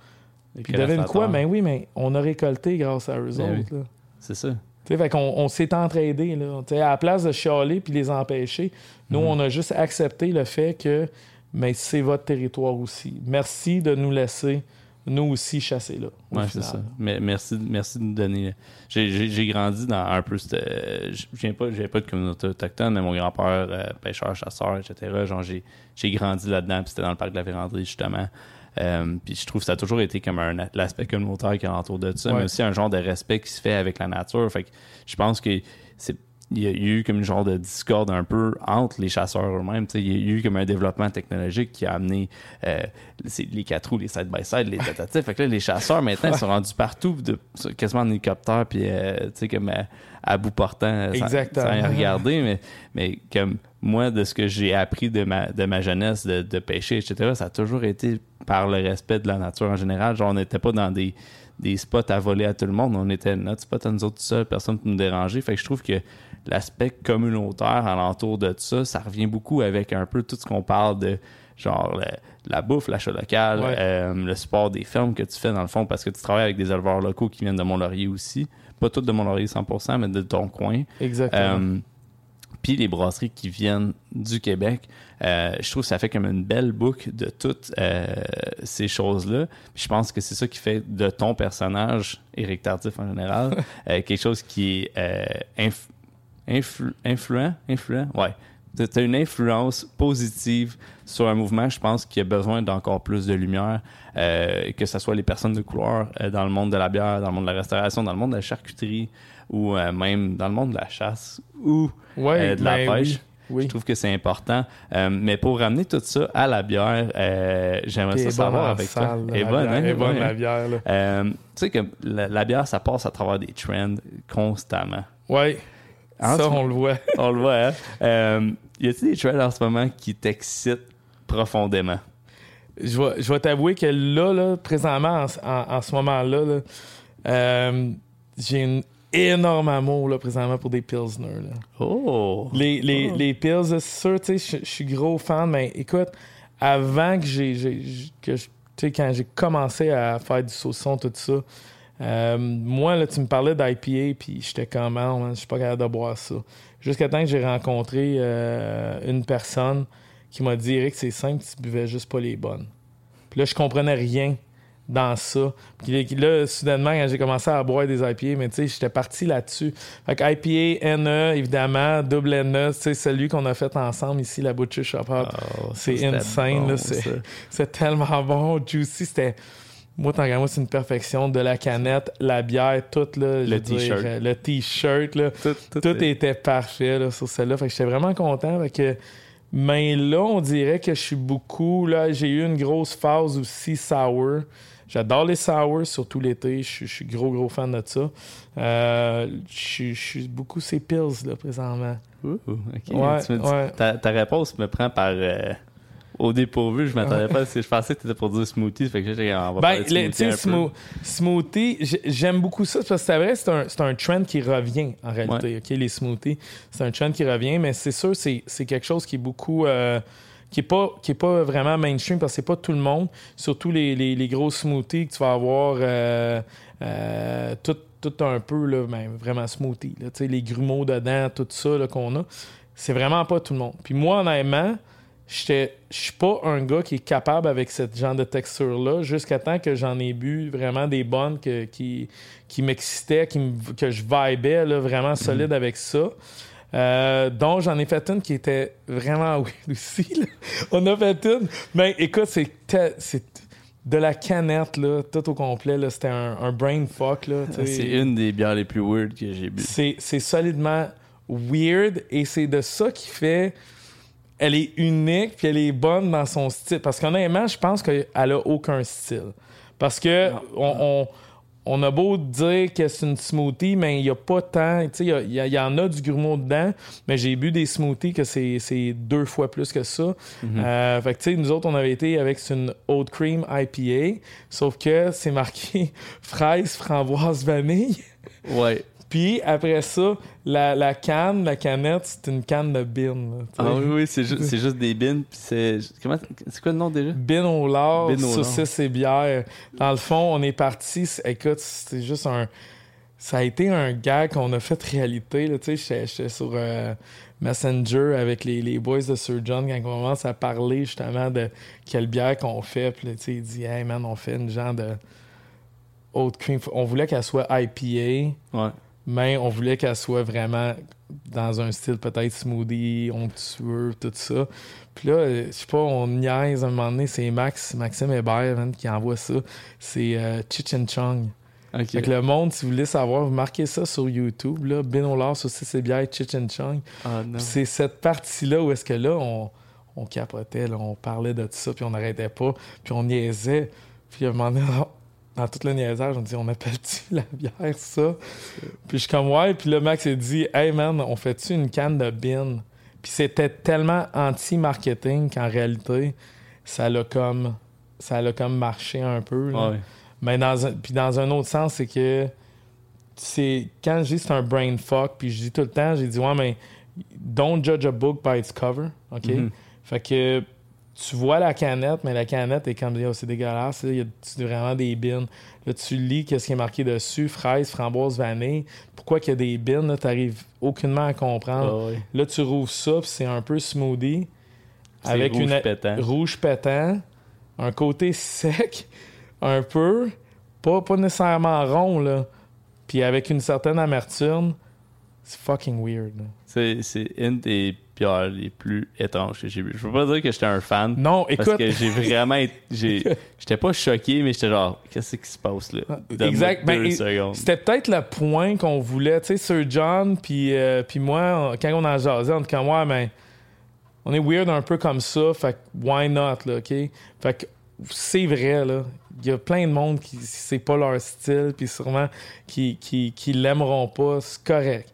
S1: Les
S2: Puis devine quoi? Ben oui, mais on a récolté grâce à eux
S1: Ben
S2: autres. là.
S1: C'est ça.
S2: Tu sais, fait qu'on on s'est entraidés. Là. À la place de chialer puis les empêcher, nous,
S1: Mhm.
S2: on a juste accepté le fait que mais c'est votre territoire aussi. Merci de nous laisser, nous aussi, chasser là. au
S1: Ouais, c'est ça. Mais merci, merci de nous donner. J'ai, grandi dans un peu. Je viens pas, pas de communauté autochtone, mais mon grand-père, euh, pêcheur, chasseur, etc. Genre, j'ai, j'ai grandi là-dedans, puis c'était dans le parc de la Vérandrie, justement. Euh, puis je trouve que ça a toujours été comme un l'aspect communautaire qui est autour de ça,
S2: Ouais.
S1: mais aussi un genre de respect qui se fait avec la nature. Fait que je pense que c'est il y a eu comme une genre de discorde un peu entre les chasseurs eux-mêmes. Il y a eu comme un développement technologique qui a amené euh, les quatre roues, les side-by-side, les tatatifs. Fait que là, les chasseurs, maintenant, ils sont rendus partout, de, quasiment en hélicoptère, puis euh, tu sais, comme à, à bout portant, sans,
S2: Exactement.
S1: sans regarder. Mais, mais comme moi, de ce que j'ai appris de ma, de ma jeunesse, de, de pêcher, etc., ça a toujours été par le respect de la nature en général. Genre, on n'était pas dans des, des spots à voler à tout le monde. On était notre spot à nous autres tout seuls, personne ne nous dérangeait. Fait que je trouve que l'aspect communautaire alentour de ça, ça revient beaucoup avec un peu tout ce qu'on parle de genre le- la bouffe, l'achat local,
S2: Ouais.
S1: euh, le support des fermes que tu fais dans le fond parce que tu travailles avec des éleveurs locaux qui viennent de Mont-Laurier aussi. Pas tous de Mont-Laurier 100%, mais de ton coin.
S2: Exactement.
S1: Euh, puis les brasseries qui viennent du Québec, euh, je trouve que ça fait comme une belle boucle de toutes euh, ces choses-là. Je pense que c'est ça qui fait de ton personnage, Éric Tardif en général, euh, quelque chose qui est inf- influ- influent, influent, ouais. Tu as une influence positive sur un mouvement, je pense, qui a besoin d'encore plus de lumière, euh, que ce soit les personnes de couleur euh, dans le monde de la bière, dans le monde de la restauration, dans le monde de la charcuterie, ou euh, même dans le monde de la chasse, ou
S2: ouais,
S1: de la
S2: ben
S1: pêche.
S2: oui, oui.
S1: Je trouve que c'est important. Euh, mais pour ramener tout ça à la bière, euh, j'aimerais ça savoir avec toi.
S2: salle, la
S1: bonne,
S2: bière.
S1: hein?
S2: Est bonne, la bière.
S1: Euh, tu sais que la, la bière, ça passe à travers des trends constamment.
S2: Ouais.
S1: En
S2: ça, on le voit.
S1: On le voit, hein? Euh, y a-t-il des trends en ce moment qui t'excitent profondément?
S2: Je vais, je vais t'avouer que là, là, présentement, en, en- en ce moment-là, là, euh, j'ai une énorme amour là, présentement pour des Pilsner. Là.
S1: Oh!
S2: Les, les,
S1: Oh.
S2: les Pills, c'est sûr, tu sais, je suis gros fan, mais écoute, avant que j'ai. que je- tu sais, quand j'ai commencé à faire du saucisson, tout ça, euh, moi, là, tu me parlais d'IPA, puis j'étais comme, Ah, je suis pas capable de boire ça. Jusqu'à temps que j'ai rencontré euh, une personne qui m'a dit, Eric, c'est simple, tu buvais juste pas les bonnes. Puis là, je comprenais rien dans ça. Puis là, soudainement, quand j'ai commencé à boire des IPA, mais tu sais, j'étais parti là-dessus. Fait que IPA, NE, évidemment, double NE, tu sais, celui qu'on a fait ensemble ici, la Butcher Shop Hop.
S1: Oh,
S2: c'est insane,
S1: bon,
S2: c'est-. C'est tellement bon. Juicy, c'était. Moi, tant qu'à moi, c'est une perfection. De la canette, la bière, tout, là. je
S1: Le t-shirt.
S2: euh, Le t-shirt, là.
S1: Tout, tout
S2: Tout
S1: est-
S2: était parfait là, sur celle-là. Fait que j'étais vraiment content. Fait que, mais là, on dirait que je suis beaucoup. Là, j'ai eu une grosse phase aussi sour. J'adore les sours, surtout l'été. Je suis- je suis gros, gros fan de ça. Euh, je suis- je suis beaucoup ces pills, là, présentement.
S1: Ouh, ok.
S2: Ouais,
S1: Tu me dis-
S2: ouais.
S1: ta, ta réponse me prend par. euh, au dépourvu, je m'attendais pas. Je pensais que tu étais pour dire smoothie. Fait que j'ai on va
S2: Ben,
S1: parler de smoothie
S2: smo- j'aime beaucoup ça parce que c'est vrai, c'est un, c'est un trend qui revient en réalité. ok, Les smoothies, c'est un trend qui revient, mais c'est sûr, c'est quelque chose qui est beaucoup. euh, qui est pas qui est pas vraiment mainstream parce que c'est pas tout le monde surtout les, les, les gros smoothies que tu vas avoir euh, euh, tout, tout un peu là, ben, vraiment smoothie là, les grumeaux dedans tout ça qu'on a c'est vraiment pas tout le monde puis moi honnêtement je suis pas un gars qui est capable avec ce genre de texture là jusqu'à temps que j'en ai bu vraiment des bonnes que- qui qui m'excitaient qui me- que je vibais là, vraiment solide avec ça euh, donc j'en ai fait une qui était vraiment weird aussi là. on a fait une mais écoute c'est de la canette là tout au complet là c'était un, un brain fuck là.
S1: C'est une des bières les plus weird que j'ai bu.
S2: C'est, c'est solidement weird et c'est de ça qui fait. Elle est unique puis elle est bonne dans son style. Parce qu'honnêtement, je pense qu'elle a aucun style. Parce que on, on, on a beau dire que c'est une smoothie, mais il n'y a pas tant. Tu sais, il y a- il y, a- il y en a du grumeau dedans, mais j'ai bu des smoothies que c'est, deux fois plus que ça. Euh, fait que, tu sais, nous autres, on avait été avec une Oat Cream IPA, sauf que c'est marqué fraise, framboise, vanille.
S1: Ouais.
S2: Puis après ça, la, la canne, la canette, c'est une canne de bin. là.
S1: Ah oui, oui, c'est juste, c'est juste des bins. C'est. Comment. C'est quoi le nom déjà?
S2: Bin au lard,
S1: Bin au lard.
S2: saucisses et bière. Dans le fond, on est parti. c'est- Écoute, c'était juste un. Ça a été un gag qu'on a fait réalité. là, Tu sais, j'étais- sur euh, Messenger avec les, les boys de Sir John quand on commence à parler justement de quelle bière qu'on fait. Puis là, tu sais, il dit, hey man, on fait une genre de haute cream. On voulait qu'elle soit IPA.
S1: Ouais.
S2: Mais on voulait qu'elle soit vraiment dans un style peut-être smoothie, onctueux, tout ça. Puis là, euh, je sais pas, on niaise à un moment donné, c'est Max, Maxime Hébert man, qui envoie ça. C'est euh, Cheech and Chong.
S1: Ok.
S2: Fait que le monde, si vous voulez savoir, vous marquez ça sur YouTube, là, aussi c'est bien Cheech and Chong.
S1: Ah
S2: c'est cette partie-là où est-ce que là, on, on capotait, là, on parlait de tout ça, puis on n'arrêtait pas, puis on niaisait. Puis à un moment donné, dans, tout le niaisage, on dit on appelle-tu la bière ça? Puis je suis comme ouais, puis là, Max a dit Hey man, on fait-tu une canne de bin? Puis c'était tellement anti-marketing qu'en réalité, ça l'a comme ça l'a comme marché un peu. là.
S1: Ouais.
S2: Mais dans un, puis dans un autre sens, c'est que c'est quand je dis c'est un brain fuck, puis je dis tout le temps, j'ai dit ouais, mais don't judge a book by its cover, ok?
S1: Mhm.
S2: Fait que tu vois la canette, mais la canette est comme oh, c'est dégueulasse, il y a tu- vraiment des bins. Là, tu lis qu'est-ce qui est marqué dessus, fraise, framboise, vanille. Pourquoi qu'il y a des bins, là, t'arrives aucunement à comprendre.
S1: Ah.
S2: Là, tu rouvres ça, puis c'est un peu smoothie.
S1: C'est
S2: Avec
S1: rouge
S2: une
S1: pétant.
S2: rouge pétant, un côté sec, un peu, pas, pas nécessairement rond, là. Puis avec une certaine amertume, c'est fucking weird.
S1: C'est, c'est une bières les plus étranges que j'ai vues. Je peux pas dire que j'étais un fan.
S2: Non,
S1: Parce
S2: écoute.
S1: que j'ai vraiment. j'étais pas choqué, mais j'étais genre, qu'est-ce qui se passe là? Donne-moi
S2: Exact. Ben. C'était peut-être le point qu'on voulait. Tu sais, Sir John, puis euh, moi, on- quand on en jasait, on était comme, ouais, mais on est weird un peu comme ça, fait why not, là, OK? Fait que c'est vrai, là. Il y a plein de monde qui, c'est pas leur style, puis sûrement qui, qui, qui l'aimeront pas. C'est correct.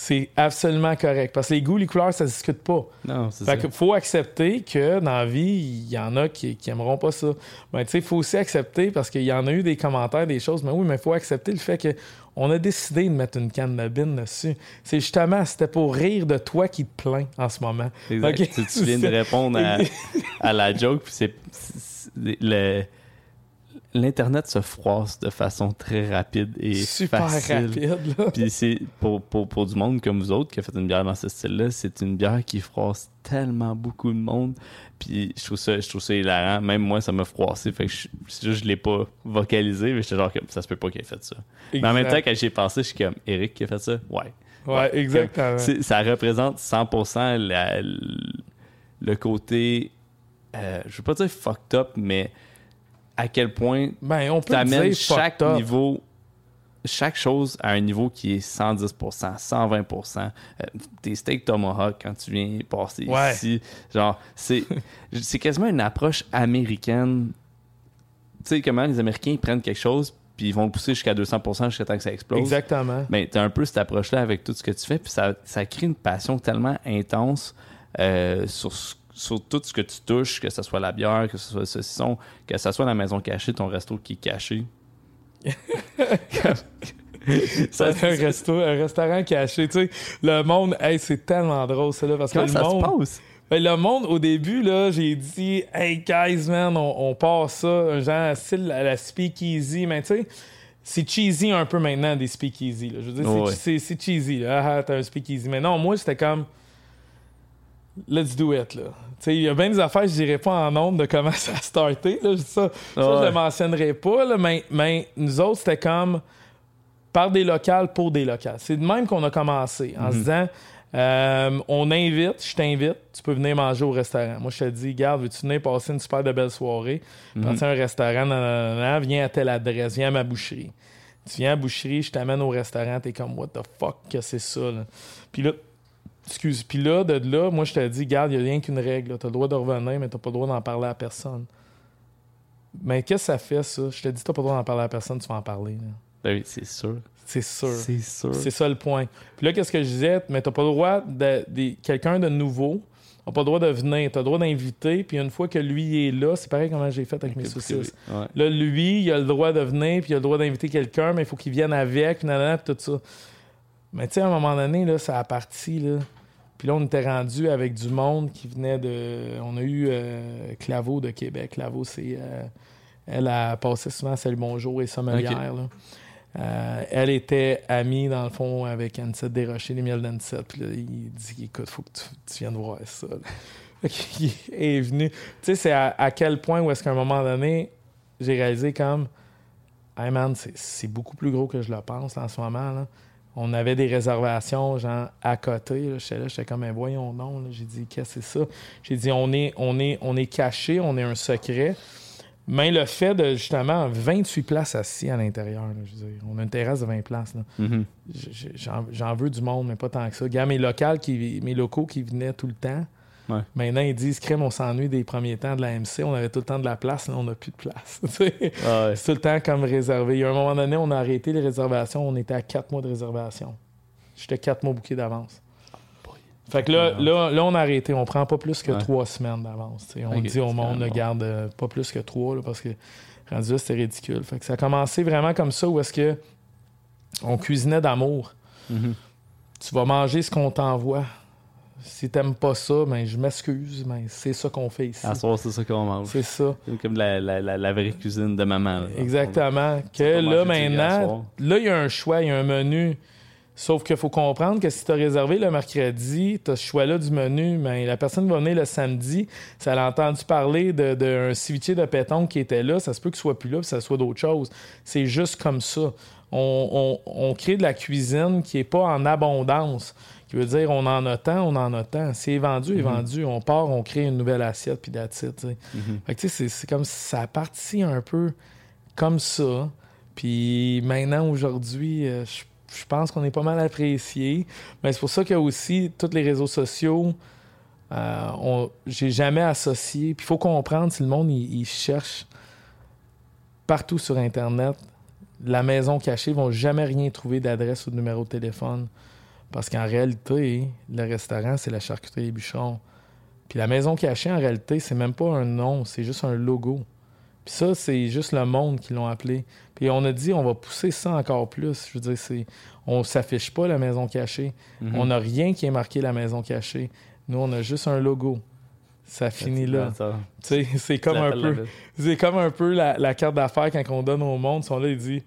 S2: C'est absolument correct. Parce que les goûts, les couleurs, ça se discute pas.
S1: Non, c'est
S2: Fait
S1: ça.
S2: que faut accepter que dans la vie, il y en a qui, qui aimeront pas ça. Mais tu sais, il faut aussi accepter parce qu'il y en a eu des commentaires, des choses, mais oui, mais il faut accepter le fait que On a décidé de mettre une canne de bine dessus. C'est justement, c'était pour rire de toi qui te plains en ce moment.
S1: Exact.
S2: Ok?
S1: Tu, tu viens de répondre à, à la joke, puis c'est- le- L'Internet se froisse de façon très rapide et
S2: Super
S1: facile.
S2: rapide, là.
S1: Puis c'est pour, pour, pour du monde comme vous autres qui a fait une bière dans ce style-là, c'est une bière qui froisse tellement beaucoup de monde. Puis je trouve ça, je trouve ça hilarant. Même moi, ça m'a froissé. Fait que je, je l'ai pas vocalisé, mais j'étais genre comme ça se peut pas qu'il ait fait ça. Mais en même temps, quand j'y ai pensé, je suis comme Eric qui a fait ça? Ouais.
S2: Ouais, exactement.
S1: Ça représente 100% la- le côté, euh, je veux pas dire fucked up, mais à quel point
S2: Ben, on peut
S1: t'amènes
S2: dire
S1: chaque niveau, chaque chose à un niveau qui est 110%, 120%. Euh, tes steaks tomahawk quand tu viens passer
S2: Ouais.
S1: ici, genre, c'est, c'est quasiment une approche américaine. Tu sais comment les Américains ils prennent quelque chose puis ils vont le pousser jusqu'à 200% jusqu'à temps que ça explose?
S2: Exactement.
S1: Ben, t'as un peu cette approche-là avec tout ce que tu fais, puis ça, ça crée une passion tellement intense euh, sur, ce- sur tout ce que tu touches, que ce soit la bière, que ce soit le saucisson, que ce soit la maison cachée, ton resto qui est caché.
S2: C'est un, resto, un restaurant caché, tu sais. Le monde, hey, c'est tellement drôle, ça, là, parce que
S1: Comment
S2: le
S1: ça
S2: monde...
S1: se passe?
S2: Ben, le monde, au début, là, j'ai dit, hey, guys, man, on, on passe ça, un genre style à la speakeasy, mais tu sais, c'est cheesy un peu maintenant, des speakeasy, là. Je veux dire, c'est-
S1: Ouais.
S2: c'est, c'est cheesy, là. Ah, ah, t'as un speakeasy. Mais non, moi, c'était comme, let's do it, là. Il y a bien des affaires, je dirais pas en nombre de comment ça a starté, là. Ça, ça je le mentionnerai pas, là, mais, mais nous autres, c'était comme par des locales pour des locales. C'est de même qu'on a commencé, en se disant, euh, on invite, je t'invite, tu peux venir manger au restaurant. Moi, je te dis, garde, veux-tu venir passer une super de belle soirée? Prends-tu un restaurant, nanana, viens à telle adresse, viens à ma boucherie. Tu viens à la boucherie, je t'amène au restaurant, t'es comme, what the fuck que c'est ça, là? Puis là, excuse, puis là, de là, moi, je te dis, garde, il n'y a rien qu'une règle, là. t'as le droit de revenir, mais t'as pas le droit d'en parler à personne. Mais qu'est-ce que ça fait, ça? Je te dis, t'as pas le droit d'en parler à personne, tu vas en parler, là.
S1: Ben oui, c'est sûr.
S2: C'est sûr.
S1: C'est sûr.
S2: C'est ça le point. Puis là, qu'est-ce que je disais? Mais t'as pas le droit de, de- quelqu'un de nouveau n'a pas le droit de venir. T'as le droit d'inviter, puis une fois que lui est là, c'est pareil comment j'ai fait avec mes saucisses.
S1: Ouais.
S2: Là, lui, il a le droit de venir, puis il a le droit d'inviter quelqu'un, mais il faut qu'il vienne avec, puis tout ça. Mais tu sais, à un moment donné, là, ça a parti, là. Puis là, on était rendu avec du monde qui venait de... On a eu euh, Claveau de Québec. Claveau, c'est... euh, Elle a passé souvent Salut Bonjour et sommelière, là. Euh, elle était amie, dans le fond, avec Anicette Desrochers, les miels d'Anicette. Puis là, il dit Écoute, faut que tu, tu viennes voir ça. qu'il est venu. Tu sais, c'est à, à quel point où est-ce qu'à un moment donné, j'ai réalisé comme Hey man, c'est- beaucoup plus gros que je le pense en ce moment. là. On avait des réservations, genre, à côté. J'étais là, j'étais comme, Mais voyons non. J'ai dit, qu'est-ce que c'est ça? J'ai dit, on est, on, est, on est caché, on est un secret. Mais le fait de, justement, 28 places assis à l'intérieur, là, je veux dire, on a une terrasse de 20 places.
S1: Mhm.
S2: J- J'en veux du monde, mais pas tant que ça. Regarde, mes, locales qui, mes locaux qui venaient tout le temps,
S1: Ouais.
S2: maintenant, ils disent, crème, on s'ennuie des premiers temps de la MC. On avait tout le temps de la place, là, on n'a plus de place.
S1: Ah ouais.
S2: C'est tout le temps comme réservé. Il y a un moment donné, on a arrêté les réservations. On était à 4 mois de réservation. J'étais 4 mois bouqués d'avance. Fait que là, là, là, on a arrêté. On prend pas plus que
S1: Ouais.
S2: 3 semaines d'avance. On dit au monde, ne garde euh, pas plus que 3 parce que rendu là, c'était ridicule. Fait que ça a commencé vraiment comme ça où est-ce que on cuisinait d'amour.
S1: Mhm.
S2: Tu vas manger ce qu'on t'envoie. Si t'aimes pas ça, ben je m'excuse, mais c'est ça qu'on fait ici.
S1: À soir, c'est ça qu'on mange.
S2: C'est ça.
S1: C'est comme la, la, la, la vraie cuisine de maman. là.
S2: Exactement. Que là, maintenant, là, il y a un choix, il y a un menu. Sauf qu'il faut comprendre que si tu as réservé le mercredi, tu as ce choix-là du menu, mais la personne va venir le samedi, ça a entendu parler d'un de, d'un ceviche de pétanque qui était là, ça se peut qu'il soit plus là, puis ça soit d'autres choses. C'est juste comme ça. On, on- on crée de la cuisine qui n'est pas en abondance, qui veut dire on en a tant, on en a tant. C'est vendu,
S1: Mhm.
S2: est vendu. On part, on crée une nouvelle assiette, puis sais.
S1: Mhm.
S2: Fait que, c'est- comme si ça a parti un peu comme ça. Puis maintenant, aujourd'hui, euh, je pense qu'on est pas mal apprécié. Mais c'est pour ça que aussi, tous les réseaux sociaux, euh, on- j'ai jamais associé. Puis il faut comprendre, si le monde, il, il cherche partout sur Internet, la maison cachée, ils vont jamais rien trouver d'adresse ou de numéro de téléphone. Parce qu'en réalité, le restaurant, c'est la charcuterie bûcherons. Puis la maison cachée, en réalité, c'est même pas un nom, c'est juste un logo. Puis ça, c'est juste le monde qui l'ont appelé. Puis on a dit, on va pousser ça encore plus. Je veux dire, c'est, on s'affiche pas la maison cachée.
S1: Mhm.
S2: On n'a rien qui est marqué la maison cachée. Nous, on a juste un logo. Ça finit là.
S1: Ça,
S2: Tu sais, c'est comme un peu, c'est comme un peu la, la carte d'affaires quand on donne au monde. Ils sont là, ils disent,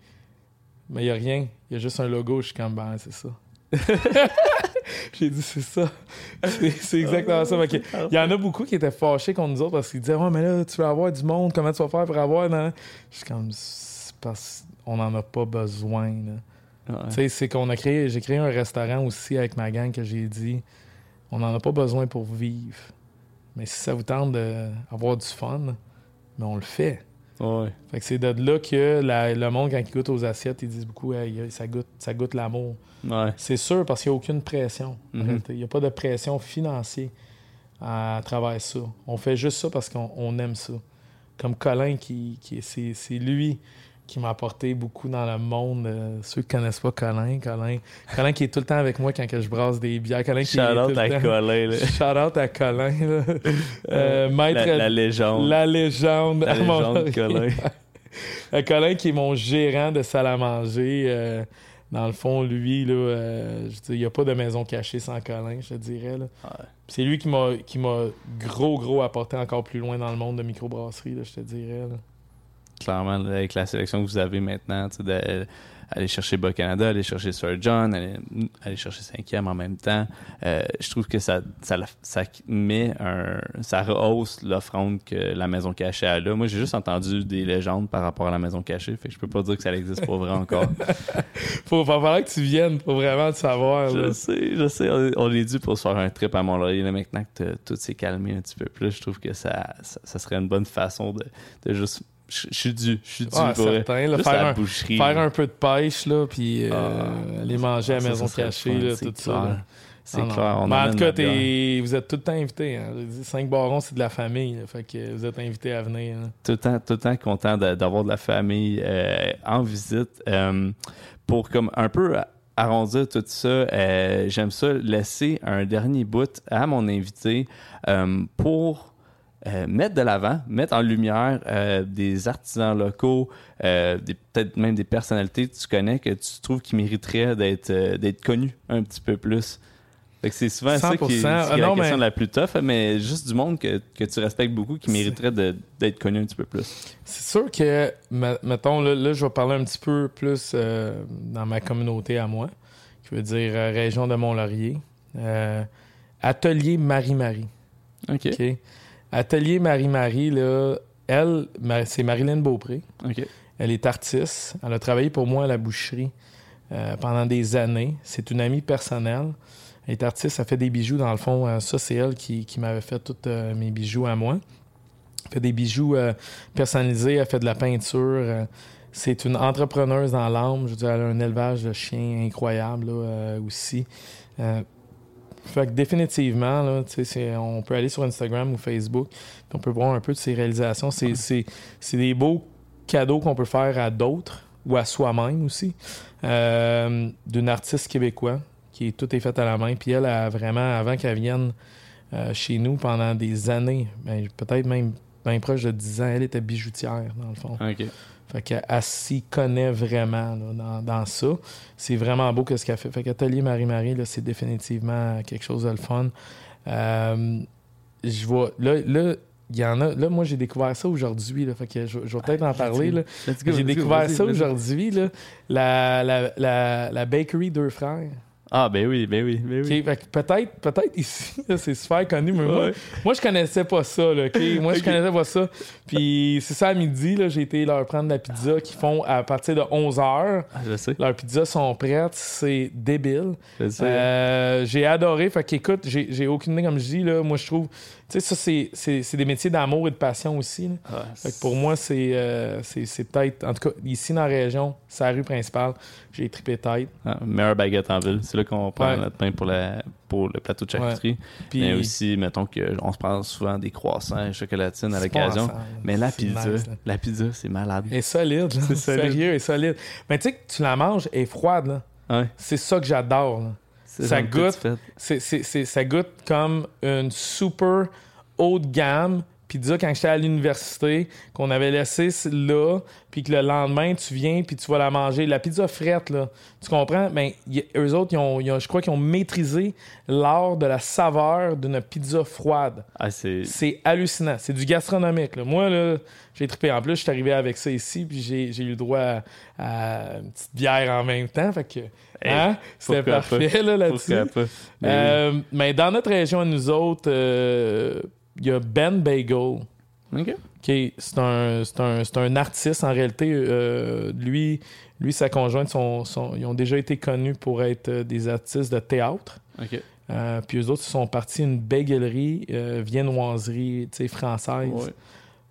S2: mais il n'y a rien. Il y a juste un logo. Je suis comme, ben, c'est ça. J'ai dit, c'est ça. C'est, exactement ça. Il y en a beaucoup qui étaient fâchés contre nous autres parce qu'ils disaient, ouais, mais là, tu veux avoir du monde. Comment tu vas faire pour avoir. nan? Je suis comme, parce qu'on n'en a pas besoin.
S1: Ouais.
S2: Tu sais, c'est qu'on a créé, j'ai créé un restaurant aussi avec ma gang que j'ai dit, on n'en a pas besoin pour vivre. Mais si ça vous tente d'avoir du fun, mais on le fait.
S1: Ouais.
S2: Fait que c'est de là que la- le monde, quand il goûte aux assiettes, ils disent beaucoup, Hey, ça goûte, ça goûte l'amour.
S1: Ouais.
S2: C'est sûr parce qu'il n'y a aucune pression.
S1: Mhm.
S2: réalité. Il n'y a pas de pression financière à travers ça. On fait juste ça parce qu'on on aime ça. Comme Colin, qui, c'est lui qui m'a apporté beaucoup dans le monde. Euh, ceux qui ne connaissent pas Colin, Colin, Colin qui est tout le temps avec moi quand que je brasse des bières. Colin qui est
S1: Shout
S2: tout
S1: out
S2: le
S1: à
S2: temps-
S1: Colin, là.
S2: Shout out à Colin. là. Euh, maître,
S1: La, la légende.
S2: la légende.
S1: La légende. Colin.
S2: Euh, Colin, qui est mon gérant de salle à manger. euh, dans le fond, lui, là, euh, il n'y a pas de maison cachée sans Colin, je te dirais. là.
S1: Ouais.
S2: C'est lui qui m'a qui m'a gros, gros apporté encore plus loin dans le monde de microbrasserie, là, je te dirais. là.
S1: Clairement, avec la sélection que vous avez maintenant, de- aller chercher Bas-Canada, aller chercher Sir John, aller, aller chercher cinquième en même temps, euh, je trouve que ça, ça, ça met un... ça rehausse l'offrande que la maison cachée a là. Moi, j'ai juste entendu des légendes par rapport à la maison cachée, fait que je peux pas dire que ça n'existe pas vrai encore.
S2: Faut, va falloir que tu viennes pour vraiment le savoir. là.
S1: je sais, je sais, on est, on est dû pour se faire un trip à Mont-Laurier. Là, maintenant que tout s'est calmé un petit peu plus, je trouve que ça, ça, ça serait une bonne façon de, de juste... Je suis dû, je suis dû
S2: Ah,
S1: pour
S2: certain, là, faire un-
S1: boucherie.
S2: Faire un peu de pêche, là, puis euh,
S1: Ah.
S2: aller manger à la maison cachée, là, tout ça.
S1: clair. C'est
S2: Ah,
S1: clair. On
S2: Mais en tout cas, vous êtes tout le temps invités. Hein. Cinq barons, c'est de la famille. là. fait que vous êtes invités à venir.
S1: tout le temps, tout le temps content de- d'avoir de la famille euh, en visite. Euh, pour comme un peu arrondir tout ça, euh, j'aime ça laisser un dernier bout à mon invité euh, pour euh, mettre de l'avant, mettre en lumière euh, des artisans locaux, euh, peut-être même des personnalités que tu connais que tu trouves qui mériteraient d'être d'être connus un petit peu plus. C'est souvent ça qui est,
S2: 100%.
S1: qui est
S2: Ah
S1: la question
S2: mais-
S1: la plus tough, mais juste du monde que, que tu respectes beaucoup qui mériterait d'être connu un petit peu plus.
S2: C'est sûr que, me- mettons, là, là, je vais parler un petit peu plus dans ma communauté à moi, qui veut dire région de Mont-Laurier. Atelier Marie-Marie.
S1: OK.
S2: OK? Atelier Marie-Marie, là, elle, c'est Marilyn Beaupré. Elle est artiste. Elle a travaillé pour moi à la boucherie euh, pendant des années. C'est une amie personnelle. Elle est artiste, elle fait des bijoux. Dans le fond, euh, ça, c'est elle qui, qui m'avait fait tous euh, mes bijoux à moi. Elle fait des bijoux euh, personnalisés, elle fait de la peinture. c'est une entrepreneuse dans l'âme. Je veux dire, elle a un élevage de chiens incroyable là, aussi. Fait que définitivement, là, on peut aller sur Instagram ou Facebook, puis on peut voir un peu de ses réalisations. C'est, c'est, c'est des beaux cadeaux qu'on peut faire à d'autres ou à soi-même aussi. Euh, d'une artiste québécois qui est tout est fait à la main. Puis elle a vraiment, avant qu'elle vienne euh, chez nous pendant des années, ben, peut-être même bien proche de 10 ans, elle était bijoutière, dans le fond. Fait qu'elle elle s'y connaît vraiment là, dans, dans ça. C'est vraiment beau que ce qu'elle fait. Fait qu'Atelier Marie-Marie, là, c'est définitivement quelque chose de le fun. Euh, je vois. Là, là, il y en a. Là, moi, j'ai découvert ça aujourd'hui. là. Fait que je, je vais peut-être en parler. Là.
S1: Let's go,
S2: J'ai
S1: go,
S2: découvert ça aujourd'hui. là. La, la, la, la bakery Deux Frères.
S1: Ah, ben oui, ben oui, ben oui.
S2: Peut-être, peut-être ici, c'est super connu, mais moi,
S1: Ouais.
S2: moi, je connaissais pas ça, là, OK? Moi, je connaissais pas ça. Puis c'est ça, à midi, là, j'ai été leur prendre la pizza qu'ils font à partir de 11 h
S1: Ah, je sais,
S2: Leurs pizzas sont prêtes, c'est débile.
S1: je sais.
S2: Euh, j'ai adoré. Fait qu'écoute, j'ai j'ai aucune idée, comme je dis, là, moi, je trouve... Tu sais, ça, c'est- c'est c'est des métiers d'amour et de passion aussi, là.
S1: Ah,
S2: Fait que pour moi, c'est euh, c'est c'est peut-être... En tout cas, ici, dans la région, c'est la rue principale. J'ai trippé tête.
S1: ah, meilleure baguette en ville. C'est là qu'on prend
S2: Ouais.
S1: notre pain pour, la, pour le plateau de charcuterie.
S2: Puis,
S1: Mais aussi, mettons qu'on se prend souvent des croissants et chocolatines à l'occasion. Mais la pizza,
S2: nice,
S1: la pizza, c'est malade.
S2: Elle est solide.
S1: C'est solide.
S2: Sérieux, elle est solide. Mais tu sais que tu la manges, elle est froide, là.
S1: Ouais,
S2: C'est ça que j'adore, Ça goûte. ça goûte comme une super haut de gamme, pizza quand j'étais à l'université, qu'on avait laissé là, puis que le lendemain, tu viens, puis tu vas la manger. La pizza frette, là, tu comprends? Ben, eux autres, ils ont, je crois qu'ils ont maîtrisé l'art de la saveur d'une pizza froide.
S1: Ah, c'est...
S2: c'est hallucinant. C'est du gastronomique. Là. Moi, là, j'ai trippé. En plus, je suis arrivé avec ça ici, puis j'ai, j'ai eu le droit à, une petite bière en même temps. Fait que, hein? C'était parfait là, là-dessus. Euh, mais dans notre région, nous autres, euh, il y a Ben Bagel.
S1: OK.
S2: c'est un, un, un, artiste en réalité. Euh, lui, lui, sa conjointe, sont, sont, ils ont déjà été connus pour être des artistes de théâtre.
S1: OK.
S2: Euh, puis eux autres, ils sont partis une baguerie, euh, viennoiserie française.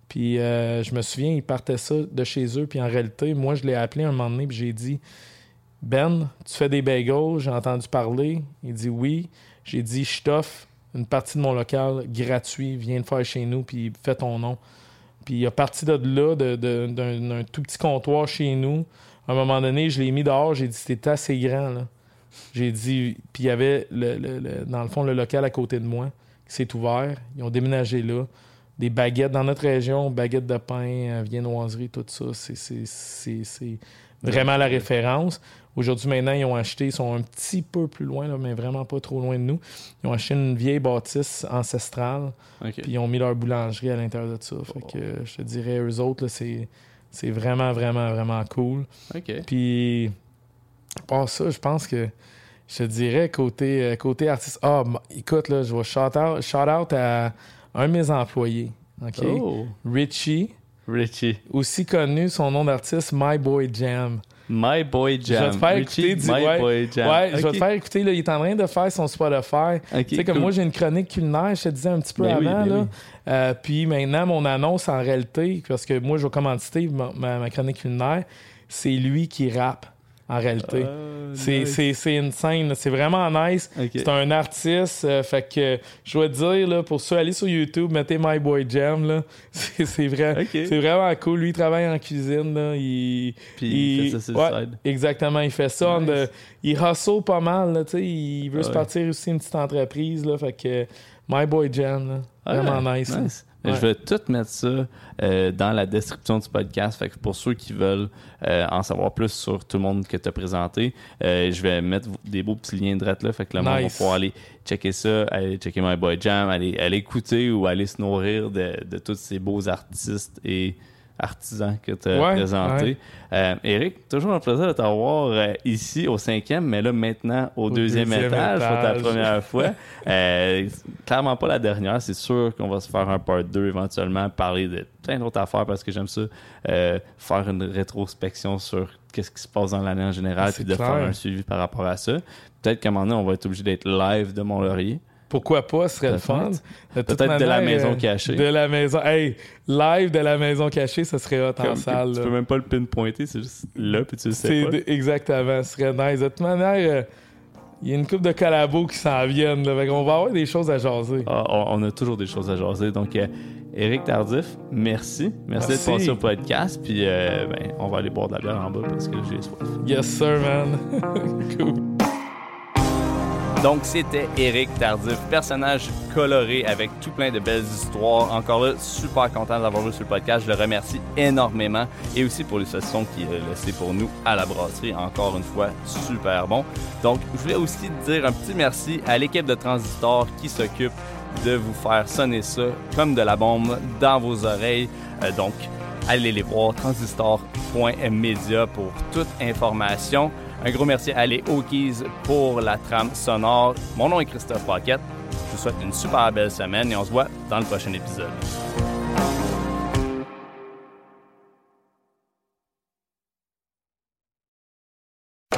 S2: Puis euh, je me souviens, ils partaient ça de chez eux. Puis en réalité, moi, je l'ai appelé un moment donné, puis j'ai dit Ben, tu fais des bagels, j'ai entendu parler. Il dit oui. J'ai dit Je t'offre une partie de mon local gratuit, viens le faire chez nous, puis fais ton nom. Puis il a parti de là, d'un tout petit comptoir chez nous. À un moment donné, je l'ai mis dehors, j'ai dit C'était assez grand. J'ai dit, puis il y avait, le, dans le fond, le local à côté de moi qui s'est ouvert. Ils ont déménagé là. Des baguettes dans notre région, baguettes de pain, euh, viennoiserie, tout ça. C'est vraiment la référence. Aujourd'hui, maintenant, ils ont acheté, ils sont un petit peu plus loin, là, mais vraiment pas trop loin de nous. Ils ont acheté une vieille bâtisse ancestrale, puis ils ont mis leur boulangerie à l'intérieur de ça. Fait que je te dirais, eux autres, c'est vraiment, vraiment, vraiment cool. Puis pour ça, je pense que je te dirais côté, euh, côté artiste. Ah, écoute, là, je vais shout out, shout out à un de mes employés. OK?
S1: Oh.
S2: Richie.
S1: Richie.
S2: Aussi connu, son nom d'artiste, My Boy Jam.
S1: My Boy Jam.
S2: Je vais te faire écouter. Du, My Boy Jam. Ouais, je vais te faire écouter. Là, il est en train de faire son Spotify. tu sais, comme moi, j'ai une chronique culinaire, je te disais un petit peu ben avant. Ben là. Euh, puis maintenant, mon annonce en réalité, parce que moi, je vais commenter ma, ma chronique culinaire, c'est lui qui rappe en réalité. Ah, c'est une scène, c'est vraiment nice. C'est un artiste, euh, fait que je dois dire, là, pour ceux, allez sur YouTube, mettez My Boy Jam, c'est vrai, c'est vraiment cool. Lui, il travaille en cuisine, là, il,
S1: Puis il, fait ça
S2: Exactement, il fait ça. il hustle pas mal, là, il veut se partir aussi une petite entreprise, là, fait que My Boy Jam, vraiment nice.
S1: Je vais tout mettre ça euh, dans la description du podcast. Fait que pour ceux qui veulent euh, en savoir plus sur tout le monde que tu as présenté, euh, je vais mettre des beaux petits liens de là. Fait que le monde va pouvoir aller checker ça, aller checker My Boy Jam, aller, aller écouter ou aller se nourrir de, de tous ces beaux artistes et artisan que tu as présenté. Euh, Eric, toujours un plaisir de t'avoir euh, ici au cinquième, mais là maintenant au, deuxième, étage, pour ta première fois. Euh, clairement pas la dernière, c'est sûr qu'on va se faire un part 2 éventuellement, parler de plein d'autres affaires parce que j'aime ça, faire une rétrospection sur qu'est-ce qui se passe dans l'année en général, puis de faire un suivi par rapport à ça. Peut-être qu'à un moment donné, on va être obligé d'être live de Mont-Laurier.
S2: Pourquoi pas, ce serait le fun.
S1: Peut-être de la maison euh, cachée.
S2: De la maison. Hey, live de la maison cachée, ça serait hot en salle.
S1: Tu peux même pas le pinpointer, c'est juste là, puis tu le sais pas.
S2: Exactement, ce serait nice. De toute manière, euh, il y a une couple de collabos qui s'en viennent. Là, on va avoir des choses à jaser.
S1: Ah, on a toujours des choses à jaser. Donc, euh, Eric Tardif, merci. Merci, d'être passé au podcast. Puis, ben, on va aller boire de la bière en bas parce que j'ai soif.
S2: Yes, sir, man. cool.
S1: Donc, c'était Eric Tardif, personnage coloré avec tout plein de belles histoires. Encore là, super content d'avoir vu sur le podcast. Je le remercie énormément. Et aussi pour les sessions qu'il a laissées pour nous à la brasserie. Encore une fois, super bon. Donc, je voulais aussi dire un petit merci à l'équipe de Transistor qui s'occupe de vous faire sonner ça comme de la bombe dans vos oreilles. Euh, donc, allez les voir, transistor.media pour toute information. Un gros merci à les Hokies pour la trame sonore. Mon nom est Christophe Paquette. Je vous souhaite une super belle semaine et on se voit dans le prochain épisode.